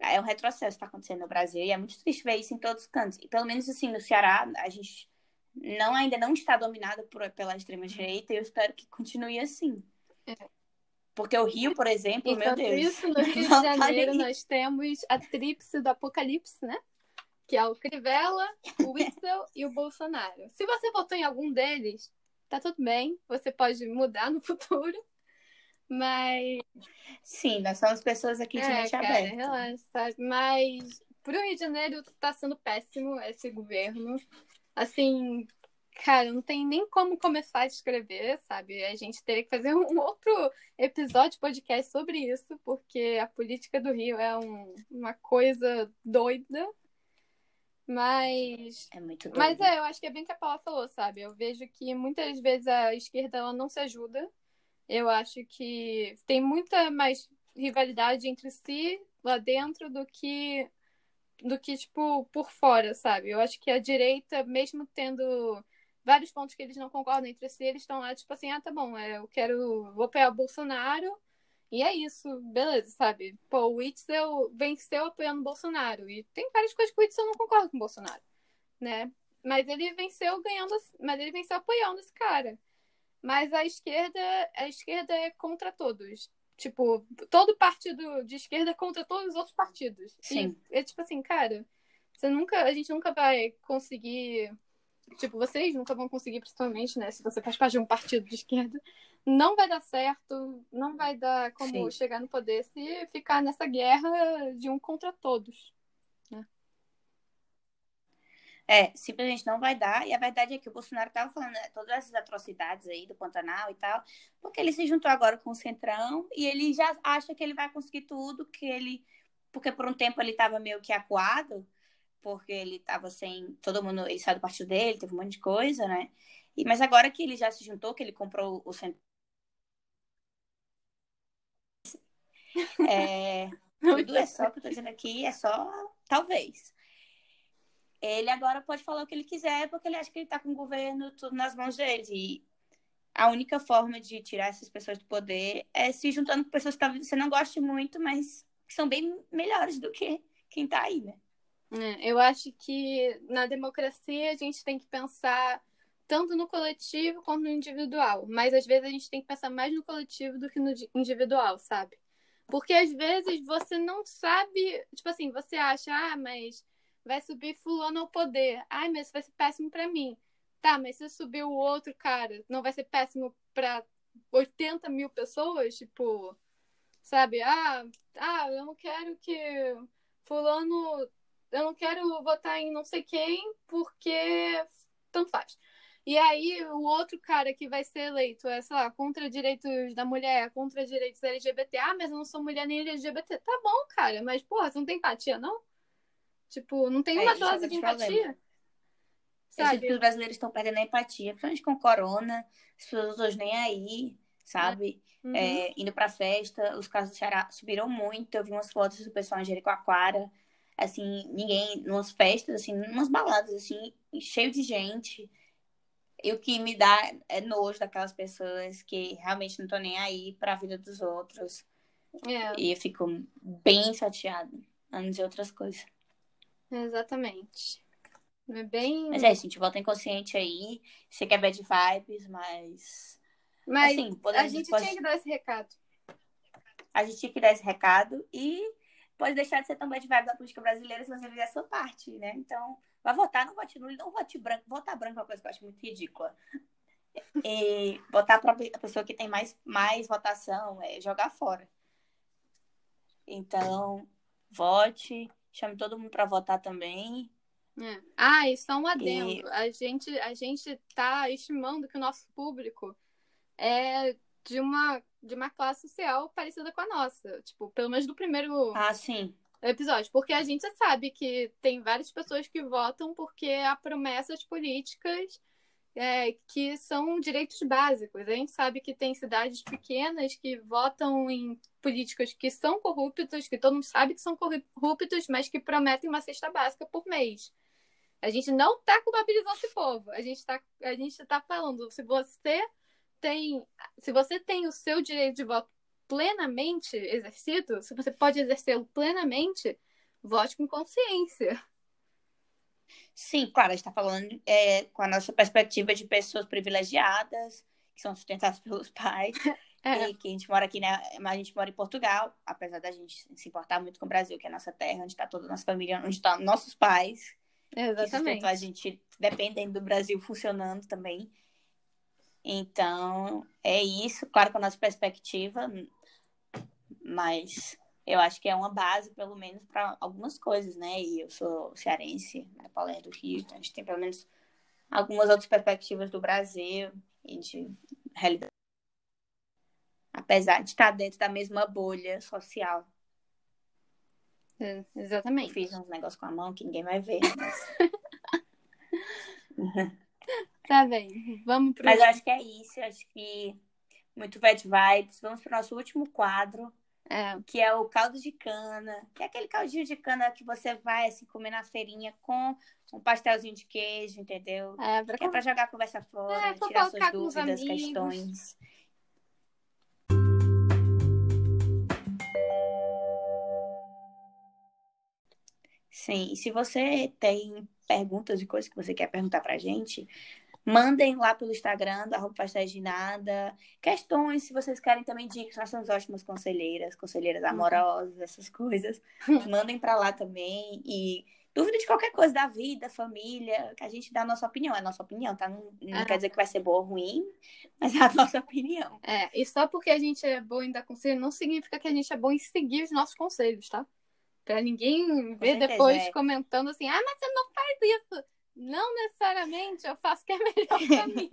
é um retrocesso que está acontecendo no Brasil e é muito triste ver isso em todos os cantos. E pelo menos assim, no Ceará, a gente não ainda não está dominado por, pela extrema direita e eu espero que continue assim. É. Porque o Rio, por exemplo, Enquanto meu Deus. isso, no Rio de Janeiro, nós temos a tríplice do apocalipse, né? Que é o Crivella, o Witzel e o Bolsonaro. Se você votou em algum deles, tá tudo bem. Você pode mudar no futuro. Mas. Sim, nós somos pessoas aqui de é, mente cara, aberta. Relaxa, mas pro Rio de Janeiro tá sendo péssimo esse governo. Assim, cara, não tem nem como começar a escrever, sabe? A gente teria que fazer um outro episódio podcast sobre isso, porque a política do Rio é um, uma coisa doida. Mas. É muito doido. Mas é, eu acho que é bem que a Paula falou, sabe? Eu vejo que muitas vezes a esquerda ela não se ajuda. Eu acho que tem muita mais rivalidade entre si lá dentro do que do que tipo por fora, sabe? Eu acho que a direita, mesmo tendo vários pontos que eles não concordam entre si, eles estão lá tipo assim, ah, tá bom, é, eu quero vou apoiar o Bolsonaro e é isso, beleza, sabe? Pô, o Witzel venceu apoiando o Bolsonaro e tem várias coisas que o Witzel não concorda com o Bolsonaro, né? Mas ele venceu ganhando, mas ele venceu apoiando esse cara. Mas a esquerda, a esquerda é contra todos. Tipo, todo partido de esquerda contra todos os outros partidos. Sim. E é tipo assim, cara, você nunca, a gente nunca vai conseguir, tipo, vocês nunca vão conseguir, principalmente, né, se você faz parte de um partido de esquerda, não vai dar certo, não vai dar como Sim. chegar no poder se ficar nessa guerra de um contra todos. É, simplesmente não vai dar. E a verdade é que o Bolsonaro estava falando né, todas essas atrocidades aí do Pantanal e tal, porque ele se juntou agora com o Centrão e ele já acha que ele vai conseguir tudo, que ele. Porque por um tempo ele estava meio que acuado, porque ele estava sem. Todo mundo. Ele saiu do partido dele, teve um monte de coisa, né? E, mas agora que ele já se juntou, que ele comprou o Centrão. É, tudo é só que eu tô dizendo aqui, é só talvez ele agora pode falar o que ele quiser, porque ele acha que ele está com o governo tudo nas mãos dele. E a única forma de tirar essas pessoas do poder é se juntando com pessoas que você não goste muito, mas que são bem melhores do que quem está aí, né? É, eu acho que na democracia a gente tem que pensar tanto no coletivo quanto no individual. Mas às vezes a gente tem que pensar mais no coletivo do que no individual, sabe? Porque às vezes você não sabe, tipo assim, você acha, ah, mas vai subir fulano ao poder. Ai, mas vai ser péssimo para mim. Tá, mas se subir o outro cara, não vai ser péssimo para 80 mil pessoas? Tipo, sabe? Ah, ah, eu não quero que fulano... Eu não quero votar em não sei quem porque tanto faz. E aí, o outro cara que vai ser eleito é, sei lá, contra direitos da mulher, contra direitos LGBT. Ah, mas eu não sou mulher nem LGBT. Tá bom, cara, mas, porra, você não tem empatia, não? Tipo, não tem uma É, esse é dose de empatia. problema. Eu sinto que os Sabe? brasileiros estão perdendo a empatia, principalmente com corona, as pessoas hoje nem aí, sabe? Uhum. É, indo pra festa, os casos do Ceará subiram muito. Eu vi umas fotos do pessoal em Jericoacoara, assim, ninguém, umas festas, assim, umas baladas, assim, cheio de gente. E o que me dá é nojo daquelas pessoas que realmente não estão nem aí pra vida dos outros. É, E eu fico bem chateada, a não dizer outras coisas. Exatamente. É bem. Mas é isso, gente, volta inconsciente aí. Você quer bad vibes, mas. Mas assim, a gente pode- tinha que dar esse recado. A gente tinha que dar esse recado e pode deixar de ser tão bad vibe da política brasileira se você fizer a sua parte, né? Então, vai votar, não vote nulo, não vote branco. Votar branco é uma coisa que eu acho muito ridícula. E votar para a pessoa que tem mais, mais votação é jogar fora. Então, vote, chame todo mundo para votar também. É. Ah, e só um adendo. A gente, a gente tá estimando que o nosso público é de uma, de uma classe social parecida com a nossa. Tipo, pelo menos do primeiro Ah, sim. episódio. Porque a gente sabe que tem várias pessoas que votam porque há promessas políticas é, que são direitos básicos. A gente sabe que tem cidades pequenas que votam em políticos que são corruptos, que todo mundo sabe que são corruptos, mas que prometem uma cesta básica por mês. A gente não está culpabilizando esse povo. A gente está a gente tá falando, se você tem, se você tem o seu direito de voto plenamente exercido, se você pode exercê-lo plenamente, vote com consciência. Sim, claro, a gente está falando é, com a nossa perspectiva de pessoas privilegiadas, que são sustentadas pelos pais, É. que a gente mora aqui, né? Mas a gente mora em Portugal, apesar da gente se importar muito com o Brasil, que é a nossa terra, onde está toda a nossa família, onde estão nossos pais. Exatamente. a gente dependendo do Brasil funcionando também. Então, é isso, claro, com a nossa perspectiva, mas eu acho que é uma base, pelo menos, para algumas coisas, né? E eu sou cearense, né? É do Rio, então a gente tem pelo menos algumas outras perspectivas do Brasil e de realidade. Apesar de estar dentro da mesma bolha social. É, exatamente. Eu fiz uns negócios com a mão que ninguém vai ver. Mas... tá bem, vamos pro. Mas eu acho que é isso, eu acho que muito bad vibes. Vamos para o nosso último quadro. É. Que é o caldo de cana. Que é aquele caldinho de cana que você vai assim comer na feirinha com um pastelzinho de queijo, entendeu? É, pra, que é pra jogar a conversa fora, é, tirar suas dúvidas, questões. Sim, e se você tem perguntas e coisas que você quer perguntar pra gente, Mandem lá pelo Instagram, da Roupa de Nada. Questões, se vocês querem também dicas, nós somos ótimas conselheiras, conselheiras amorosas, essas coisas. Mandem para lá também. E dúvida de qualquer coisa da vida, família, que a gente dá a nossa opinião. É a nossa opinião, tá? Não, não ah. quer dizer que vai ser boa ou ruim, mas é a nossa opinião. É, e só porque a gente é boa em dar conselho, não significa que a gente é bom em seguir os nossos conselhos, tá? Pra ninguém ver depois é. comentando assim, ah, mas você não faz isso. Não necessariamente eu faço o que é melhor pra mim.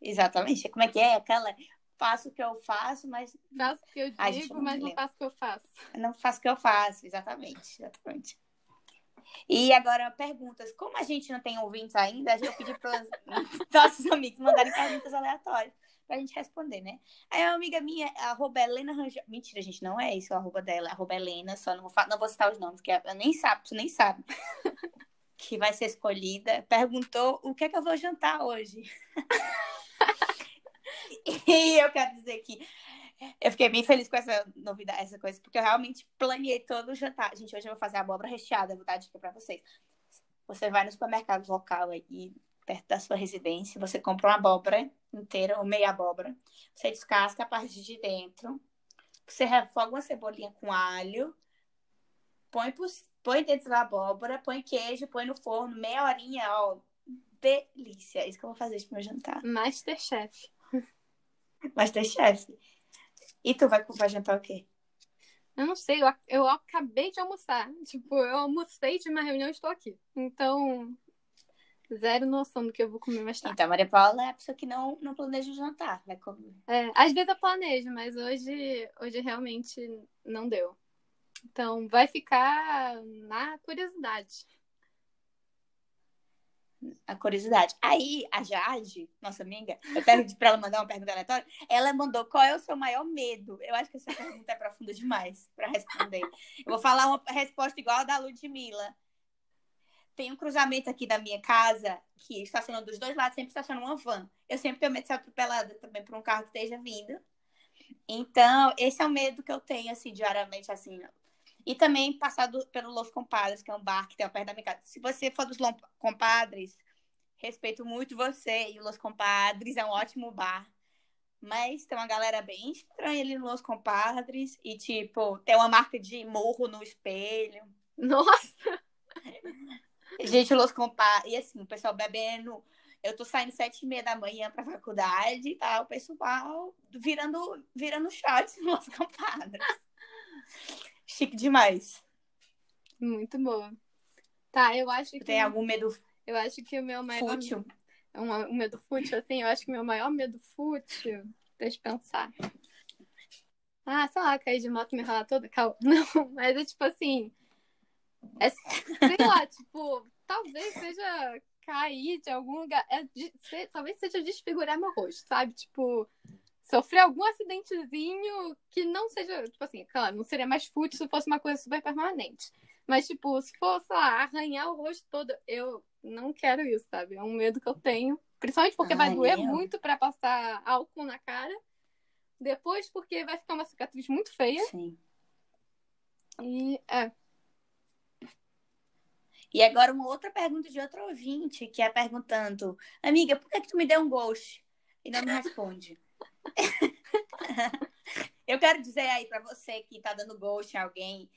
Exatamente. Como é que é? Aquela. Faço o que eu faço, mas. Faço o que eu digo, não mas não faço o que eu faço. Não faço o que eu faço, exatamente. Exatamente. E agora, perguntas. Como a gente não tem ouvintes ainda, eu pedi para os nossos amigos mandarem perguntas aleatórias pra gente responder, né? Aí uma amiga minha, arroba Helena Rangel. Mentira, gente, não é isso o arroba dela, é arroba Helena, só não vou, não vou citar os nomes, que eu nem sabe, tu nem sabe. Que vai ser escolhida, perguntou o que é que eu vou jantar hoje. e eu quero dizer que eu fiquei bem feliz com essa novidade, essa coisa, porque eu realmente planeei todo o jantar. Gente, hoje eu vou fazer abóbora recheada, vou dar dica pra vocês. Você vai no supermercado local aí, perto da sua residência, você compra uma abóbora inteira, ou meia abóbora, você descasca a parte de dentro, você refoga uma cebolinha com alho, põe por põe dentro da abóbora, põe queijo, põe no forno, meia horinha, ó. Delícia. É isso que eu vou fazer pro meu jantar. Masterchef. Masterchef. E tu vai, vai jantar o quê? Eu não sei, eu, eu acabei de almoçar. Tipo, eu almocei de uma reunião e estou aqui. Então, zero noção do que eu vou comer mais tarde. Então, Maria Paula é a pessoa que não, não planeja o jantar, vai comer. É, às vezes eu planejo, mas hoje, hoje realmente não deu. Então, vai ficar na curiosidade. A curiosidade. Aí, a Jade, nossa amiga, eu pedi para ela mandar uma pergunta aleatória. Ela mandou qual é o seu maior medo. Eu acho que essa pergunta é profunda demais para responder. Eu vou falar uma resposta igual a da Ludmilla. Tem um cruzamento aqui da minha casa que estaciona dos dois lados, sempre estaciona uma van. Eu sempre tenho medo de ser atropelada também por um carro que esteja vindo. Então, esse é o medo que eu tenho, assim, diariamente, assim, e também passar do, pelo Los Compadres, que é um bar que tem perto da minha casa. Se você for dos Los Compadres, respeito muito você. E o Los Compadres é um ótimo bar. Mas tem uma galera bem estranha ali no Los Compadres. E, tipo, tem uma marca de morro no espelho. Nossa! Gente, Los Compadres. E assim, o pessoal bebendo. Eu tô saindo sete e meia da manhã pra faculdade e tá, o pessoal virando, virando shots no Los Compadres. Chique demais. Muito boa. Tá, eu acho que. Tem algum medo? Eu acho que o meu maior. Fútil. Um, um medo fútil, assim, eu acho que o meu maior medo fútil. Deixa eu pensar. Ah, sei lá, cair de moto e me ralar toda. Calma. Não, mas é tipo assim. É, sei lá, tipo, talvez seja cair de algum lugar. É, de, talvez seja desfigurar meu rosto, sabe? Tipo, sofrer algum acidentezinho que não seja, tipo assim, claro, não seria mais fútil se fosse uma coisa super permanente. Mas, tipo, se fosse, sei lá, arranhar o rosto todo, eu não quero isso, sabe? É um medo que eu tenho. Principalmente porque Ai, vai doer eu... muito para passar álcool na cara. Depois, porque vai ficar uma cicatriz muito feia. Sim. E é. E agora uma outra pergunta de outro ouvinte, que é perguntando, amiga, por que, que tu me deu um ghost? E não me responde. eu quero dizer aí para você que tá dando ghost em alguém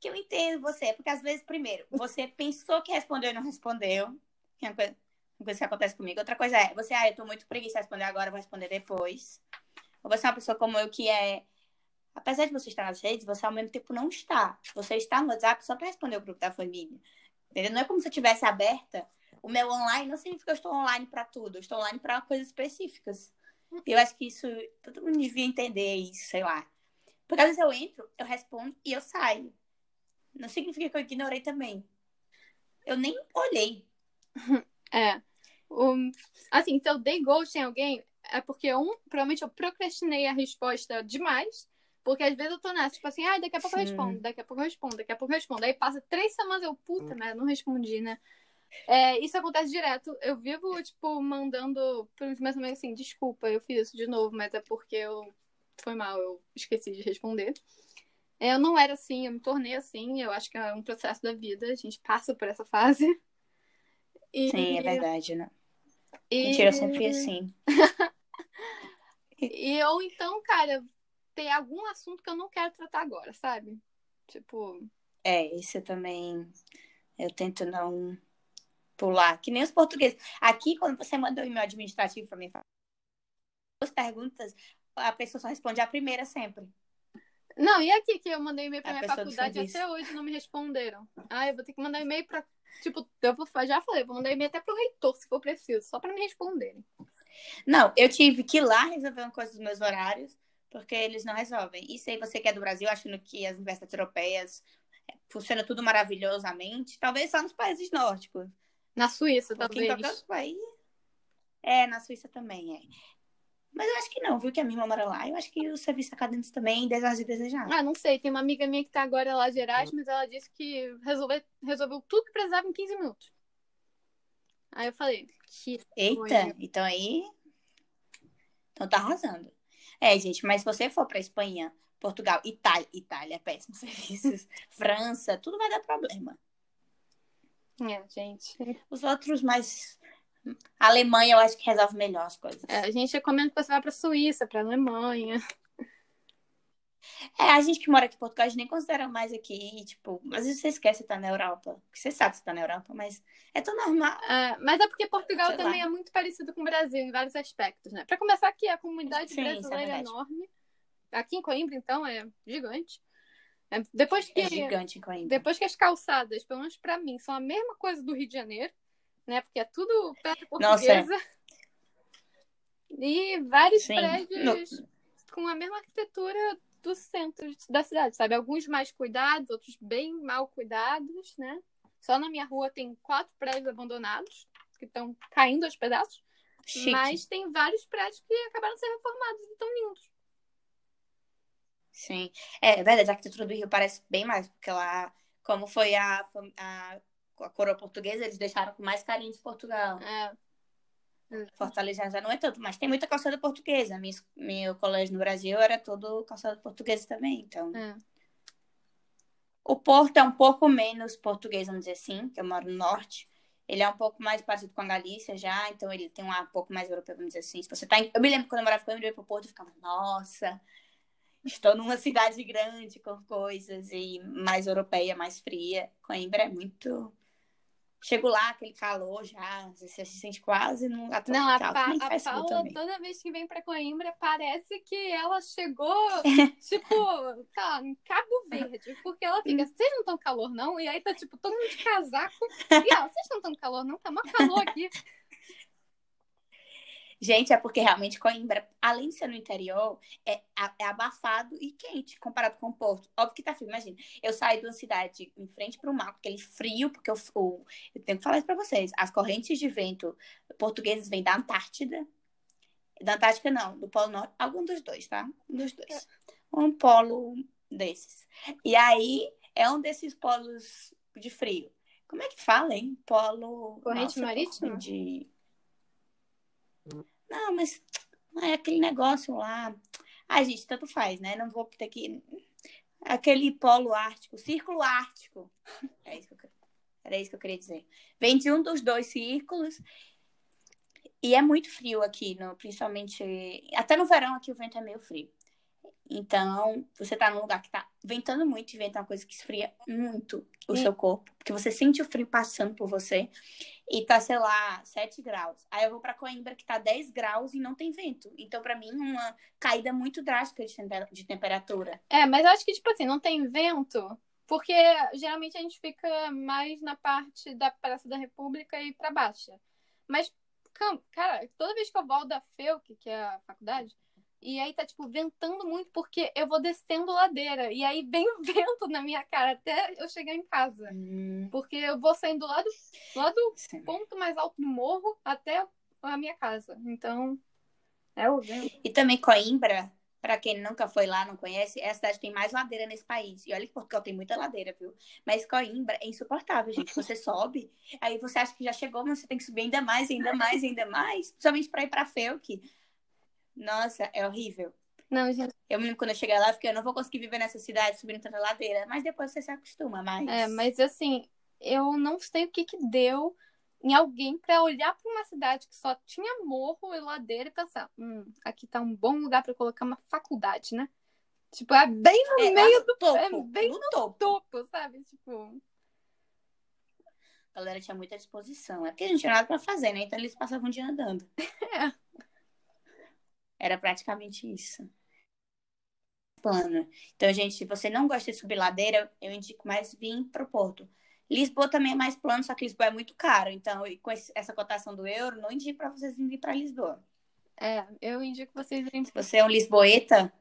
que eu entendo você, porque às vezes, primeiro, você pensou que respondeu e não respondeu, que é uma coisa, uma coisa que acontece comigo. Outra coisa é, você, ah, eu tô muito preguiça de responder agora, vou responder depois. Ou você é uma pessoa como eu que é apesar de você estar nas redes, você ao mesmo tempo não está. Você está no WhatsApp só para responder o grupo da família. Entendeu? Não é como se eu tivesse aberta o meu online, não significa que eu estou online para tudo, eu estou online para coisas específicas. Eu acho que isso, todo mundo devia entender isso, sei lá. Porque às vezes eu entro, eu respondo e eu saio. Não significa que eu ignorei também. Eu nem olhei. É. Um, assim, se eu dei ghost em alguém, é porque, um, provavelmente eu procrastinei a resposta demais. Porque às vezes eu tô nessa, tipo assim, ah, daqui a pouco Sim. eu respondo, daqui a pouco eu respondo, daqui a pouco eu respondo. Aí passa três semanas, eu, puta, né, não respondi, né? É, isso acontece direto. Eu vivo, tipo, mandando, mais ou menos assim, desculpa, eu fiz isso de novo, mas é porque eu. Foi mal, eu esqueci de responder. Eu não era assim, eu me tornei assim, eu acho que é um processo da vida, a gente passa por essa fase. E... Sim, é verdade, né? E... Mentira, eu sempre fui assim. e ou então, cara, tem algum assunto que eu não quero tratar agora, sabe? Tipo. É, isso também. Eu tento não pular, que nem os portugueses. Aqui, quando você manda um e-mail administrativo para mim, duas perguntas, a pessoa só responde a primeira sempre. Não, e aqui que eu mandei e-mail pra a minha faculdade até hoje não me responderam. Ah, eu vou ter que mandar e-mail pra. Tipo, eu vou, já falei, vou mandar e-mail até pro reitor, se for preciso, só pra me responderem. Não, eu tive que ir lá resolver uma coisa dos meus horários porque eles não resolvem. E se você que é do Brasil, achando que as universidades europeias é, funciona tudo maravilhosamente, talvez só nos países nórdicos. Na Suíça, talvez. Qualquer. É, na Suíça também é. Mas eu acho que não, viu? Que a minha irmã mora lá. Eu acho que o serviço acadêmico também deseja desejar. Ah, não sei. Tem uma amiga minha que tá agora lá de Erasmus, ela disse que resolveu, resolveu tudo que precisava em 15 minutos. Aí eu falei, que Eita, então aí. Então tá arrasando. É, gente, mas se você for para Espanha, Portugal, Itália, Itália, é péssimos serviços, França, tudo vai dar problema. É, gente. Os outros mais. A Alemanha eu acho que resolve melhor as coisas. É, a gente recomenda que você vá para Suíça, para Alemanha. É, a gente que mora aqui em Portugal, a gente nem considera mais aqui, tipo, às vezes você esquece de estar na Europa. Porque você sabe que você tá na Europa, mas é tão normal. É, mas é porque Portugal Sei também lá. é muito parecido com o Brasil em vários aspectos, né? Para começar aqui, a comunidade Sim, é brasileira é, é, enorme. Aqui em Coimbra, então, é gigante. É, depois que, é gigante em. Depois que as calçadas, pelo menos pra mim, são a mesma coisa do Rio de Janeiro, né? Porque é tudo perto portuguesa. Nossa. E vários Sim. prédios no... com a mesma arquitetura do centro da cidade, sabe? Alguns mais cuidados, outros bem mal cuidados, né? Só na minha rua tem quatro prédios abandonados que estão caindo aos pedaços. Chique. Mas tem vários prédios que acabaram de ser reformados e estão lindos. Sim. É, é verdade, a arquitetura do Rio parece bem mais, porque lá, como foi a, a, a coroa portuguesa, eles deixaram com mais carinho de Portugal. É. Fortaleza já não é tanto, mas tem muita calçada portuguesa. Minha, meu colégio no Brasil era todo calçada portuguesa também, então. É. O Porto é um pouco menos português, vamos dizer assim, que eu moro no norte. Ele é um pouco mais parecido com a Galícia já, então ele tem um ar um pouco mais europeu, vamos dizer assim. Se você tá em... Eu me lembro quando eu morava com eu ia pro Porto, eu ficava, nossa, estou numa cidade grande com coisas e mais europeia, mais fria. Coimbra é muito Chego lá, aquele calor já, você se sente quase num lugar Não, a, pa a Paula, toda vez que vem pra Coimbra, parece que ela chegou, tipo, tá, em Cabo Verde. Porque ela fica, vocês não estão calor, não? E aí tá, tipo, todo mundo de casaco. E ela, vocês não estão calor, não? Tá mó calor aqui. Gente, é porque realmente Coimbra, além de ser no interior, é, é abafado e quente comparado com o Porto. Óbvio que tá frio, imagina. Eu saí de uma cidade em frente para o mar, aquele frio, porque eu, eu, eu tenho que falar isso para vocês. As correntes de vento portuguesas vêm da Antártida. Da Antártica, não, do Polo Norte. Algum dos dois, tá? Um dos dois. Um polo desses. E aí, é um desses polos de frio. Como é que fala, hein? Polo. Corrente Nossa, marítima? De não, mas é aquele negócio lá. Ai, gente, tanto faz, né? Não vou ter que. Aquele polo ártico, círculo ártico. É isso que eu... Era isso que eu queria dizer. Vem de um dos dois círculos. E é muito frio aqui, no, principalmente. Até no verão aqui o vento é meio frio. Então, você tá num lugar que tá ventando muito e venta uma coisa que esfria muito o seu corpo, porque você sente o frio passando por você e tá, sei lá, 7 graus. Aí eu vou para Coimbra que tá 10 graus e não tem vento. Então, para mim, uma caída muito drástica de, de temperatura. É, mas eu acho que, tipo assim, não tem vento, porque geralmente a gente fica mais na parte da Praça da República e para baixo. Mas, cara, toda vez que eu volto da FEUC, que é a faculdade, e aí tá, tipo, ventando muito porque eu vou descendo ladeira. E aí vem o vento na minha cara até eu chegar em casa. Hum. Porque eu vou saindo lá do, lá do ponto mais alto do morro até a minha casa. Então, é o vento. E também Coimbra, para quem nunca foi lá, não conhece, é a cidade que tem mais ladeira nesse país. E olha que Portugal tem muita ladeira, viu? Mas Coimbra é insuportável, gente. Você sobe, aí você acha que já chegou, mas você tem que subir ainda mais, ainda mais, ainda mais. Principalmente para ir para Felk nossa, é horrível. Não, gente. Eu me lembro quando eu cheguei lá, eu fiquei, eu não vou conseguir viver nessa cidade subindo tanta ladeira. Mas depois você se acostuma, mas. É, mas assim, eu não sei o que que deu em alguém para olhar para uma cidade que só tinha morro e ladeira e pensar, hum, aqui tá um bom lugar para colocar uma faculdade, né? Tipo, é bem no é, meio do topo. É bem no, no topo. topo, sabe? Tipo. A galera tinha muita disposição. É porque a gente tinha nada pra fazer, né? Então eles passavam o dia andando. É. Era praticamente isso. Plano. Então, gente, se você não gosta de subir ladeira, eu indico mais vir pro Porto. Lisboa também é mais plano, só que Lisboa é muito caro. Então, com essa cotação do euro, não indico para vocês virem para Lisboa. É, eu indico vocês virem. Se você é um lisboeta,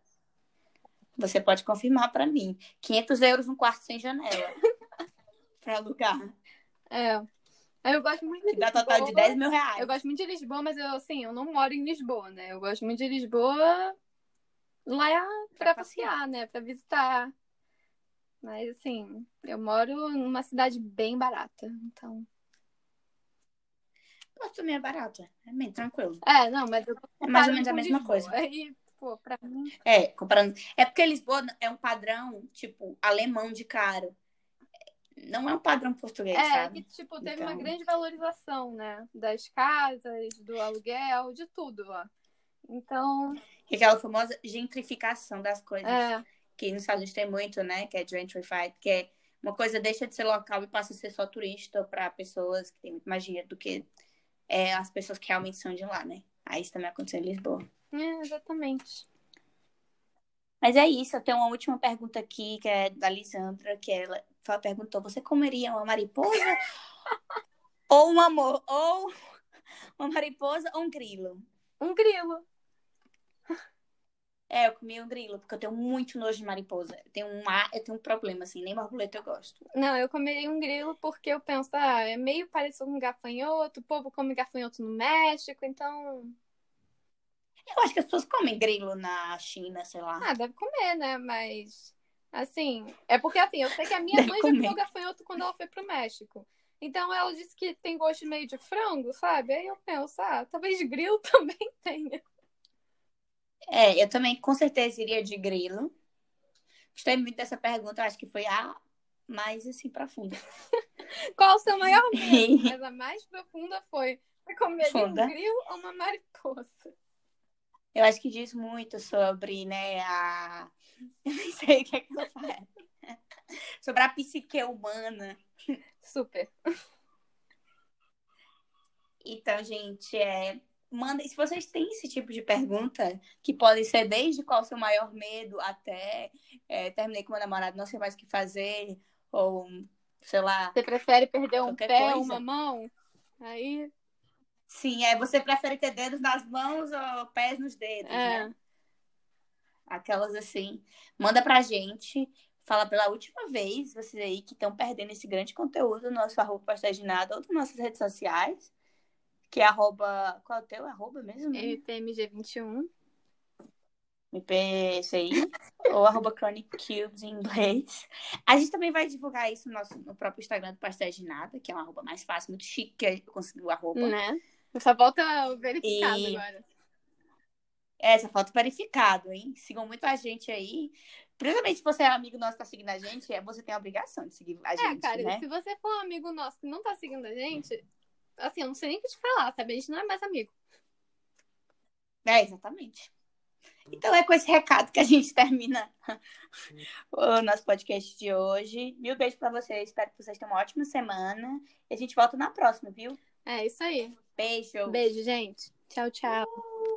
você pode confirmar para mim. 500 euros um quarto sem janela para alugar. É. Eu gosto muito de que dá total de 10 mil reais. Eu gosto muito de Lisboa, mas eu, assim, eu não moro em Lisboa, né? Eu gosto muito de Lisboa lá pra, pra passear, passear, né? Pra visitar. Mas, assim, eu moro numa cidade bem barata, então... Mas também é barata, é bem tranquilo. É, não, mas eu É mais ou menos a mesma Lisboa. coisa. Aí, pô, pra mim... É, comparando... É porque Lisboa é um padrão, tipo, alemão de caro não é um padrão português, é, sabe? que, tipo, teve então... uma grande valorização, né? Das casas, do aluguel, de tudo lá. Então... E aquela famosa gentrificação das coisas. É. Que nos Estados Unidos tem muito, né? Que é gentrified, que é uma coisa deixa de ser local e passa a ser só turista para pessoas que têm muito mais dinheiro do que é, as pessoas que realmente são de lá, né? Aí isso também aconteceu em Lisboa. É, exatamente. Mas é isso, eu tenho uma última pergunta aqui, que é da Lisandra, que ela perguntou: você comeria uma mariposa ou um amor? Ou uma mariposa ou um grilo? Um grilo. É, eu comi um grilo, porque eu tenho muito nojo de mariposa. Eu tenho um, eu tenho um problema, assim, nem borboleta eu gosto. Não, eu comeria um grilo porque eu penso, ah, é meio parecido com um gafanhoto, o povo come gafanhoto no México, então. Eu acho que as pessoas comem grilo na China, sei lá. Ah, deve comer, né? Mas Assim, é porque assim, eu sei que a minha mãe já comeu gafanhoto quando ela foi pro México. Então ela disse que tem gosto meio de frango, sabe? Aí eu penso, ah, talvez grilo também tenha. É, eu também com certeza iria de grilo. Gostei muito dessa pergunta, acho que foi a mais assim profunda. Qual o seu maior medo? Mas a mais profunda foi: você comeria um grilo ou uma mariposa? Eu acho que diz muito sobre, né, a eu nem sei o que é que ela faz. Sobre a psique humana. Super. Então, gente, é, manda, se vocês têm esse tipo de pergunta, que pode ser desde qual o seu maior medo até é, terminei com meu namorado, não sei mais o que fazer, ou sei lá. Você prefere perder um pé, ou uma mão? Aí. Sim, é. Você prefere ter dedos nas mãos ou pés nos dedos, é. né? Aquelas assim. Manda pra gente. Fala pela última vez, vocês aí que estão perdendo esse grande conteúdo no nosso arroba pastaginado ou nas nossas redes sociais. Que é arroba. Qual é o teu arroba mesmo? MPMG21. MPCI. ou arroba Chronic Cubes em inglês. A gente também vai divulgar isso no, nosso, no próprio Instagram do Pastéis de Nada, que é um arroba mais fácil, muito chique que eu consegui o arroba. Né? Só volta verificado e... agora. É, essa foto verificado, hein? Sigam muito a gente aí. Principalmente se você é amigo nosso que tá seguindo a gente, é, você tem a obrigação de seguir a é, gente. É, cara, né? se você for um amigo nosso que não tá seguindo a gente, assim, eu não sei nem o que te falar, sabe? A gente não é mais amigo. É, exatamente. Então é com esse recado que a gente termina o nosso podcast de hoje. Mil beijos para vocês. Espero que vocês tenham uma ótima semana. E a gente volta na próxima, viu? É isso aí. Beijo. Beijo, gente. Tchau, tchau.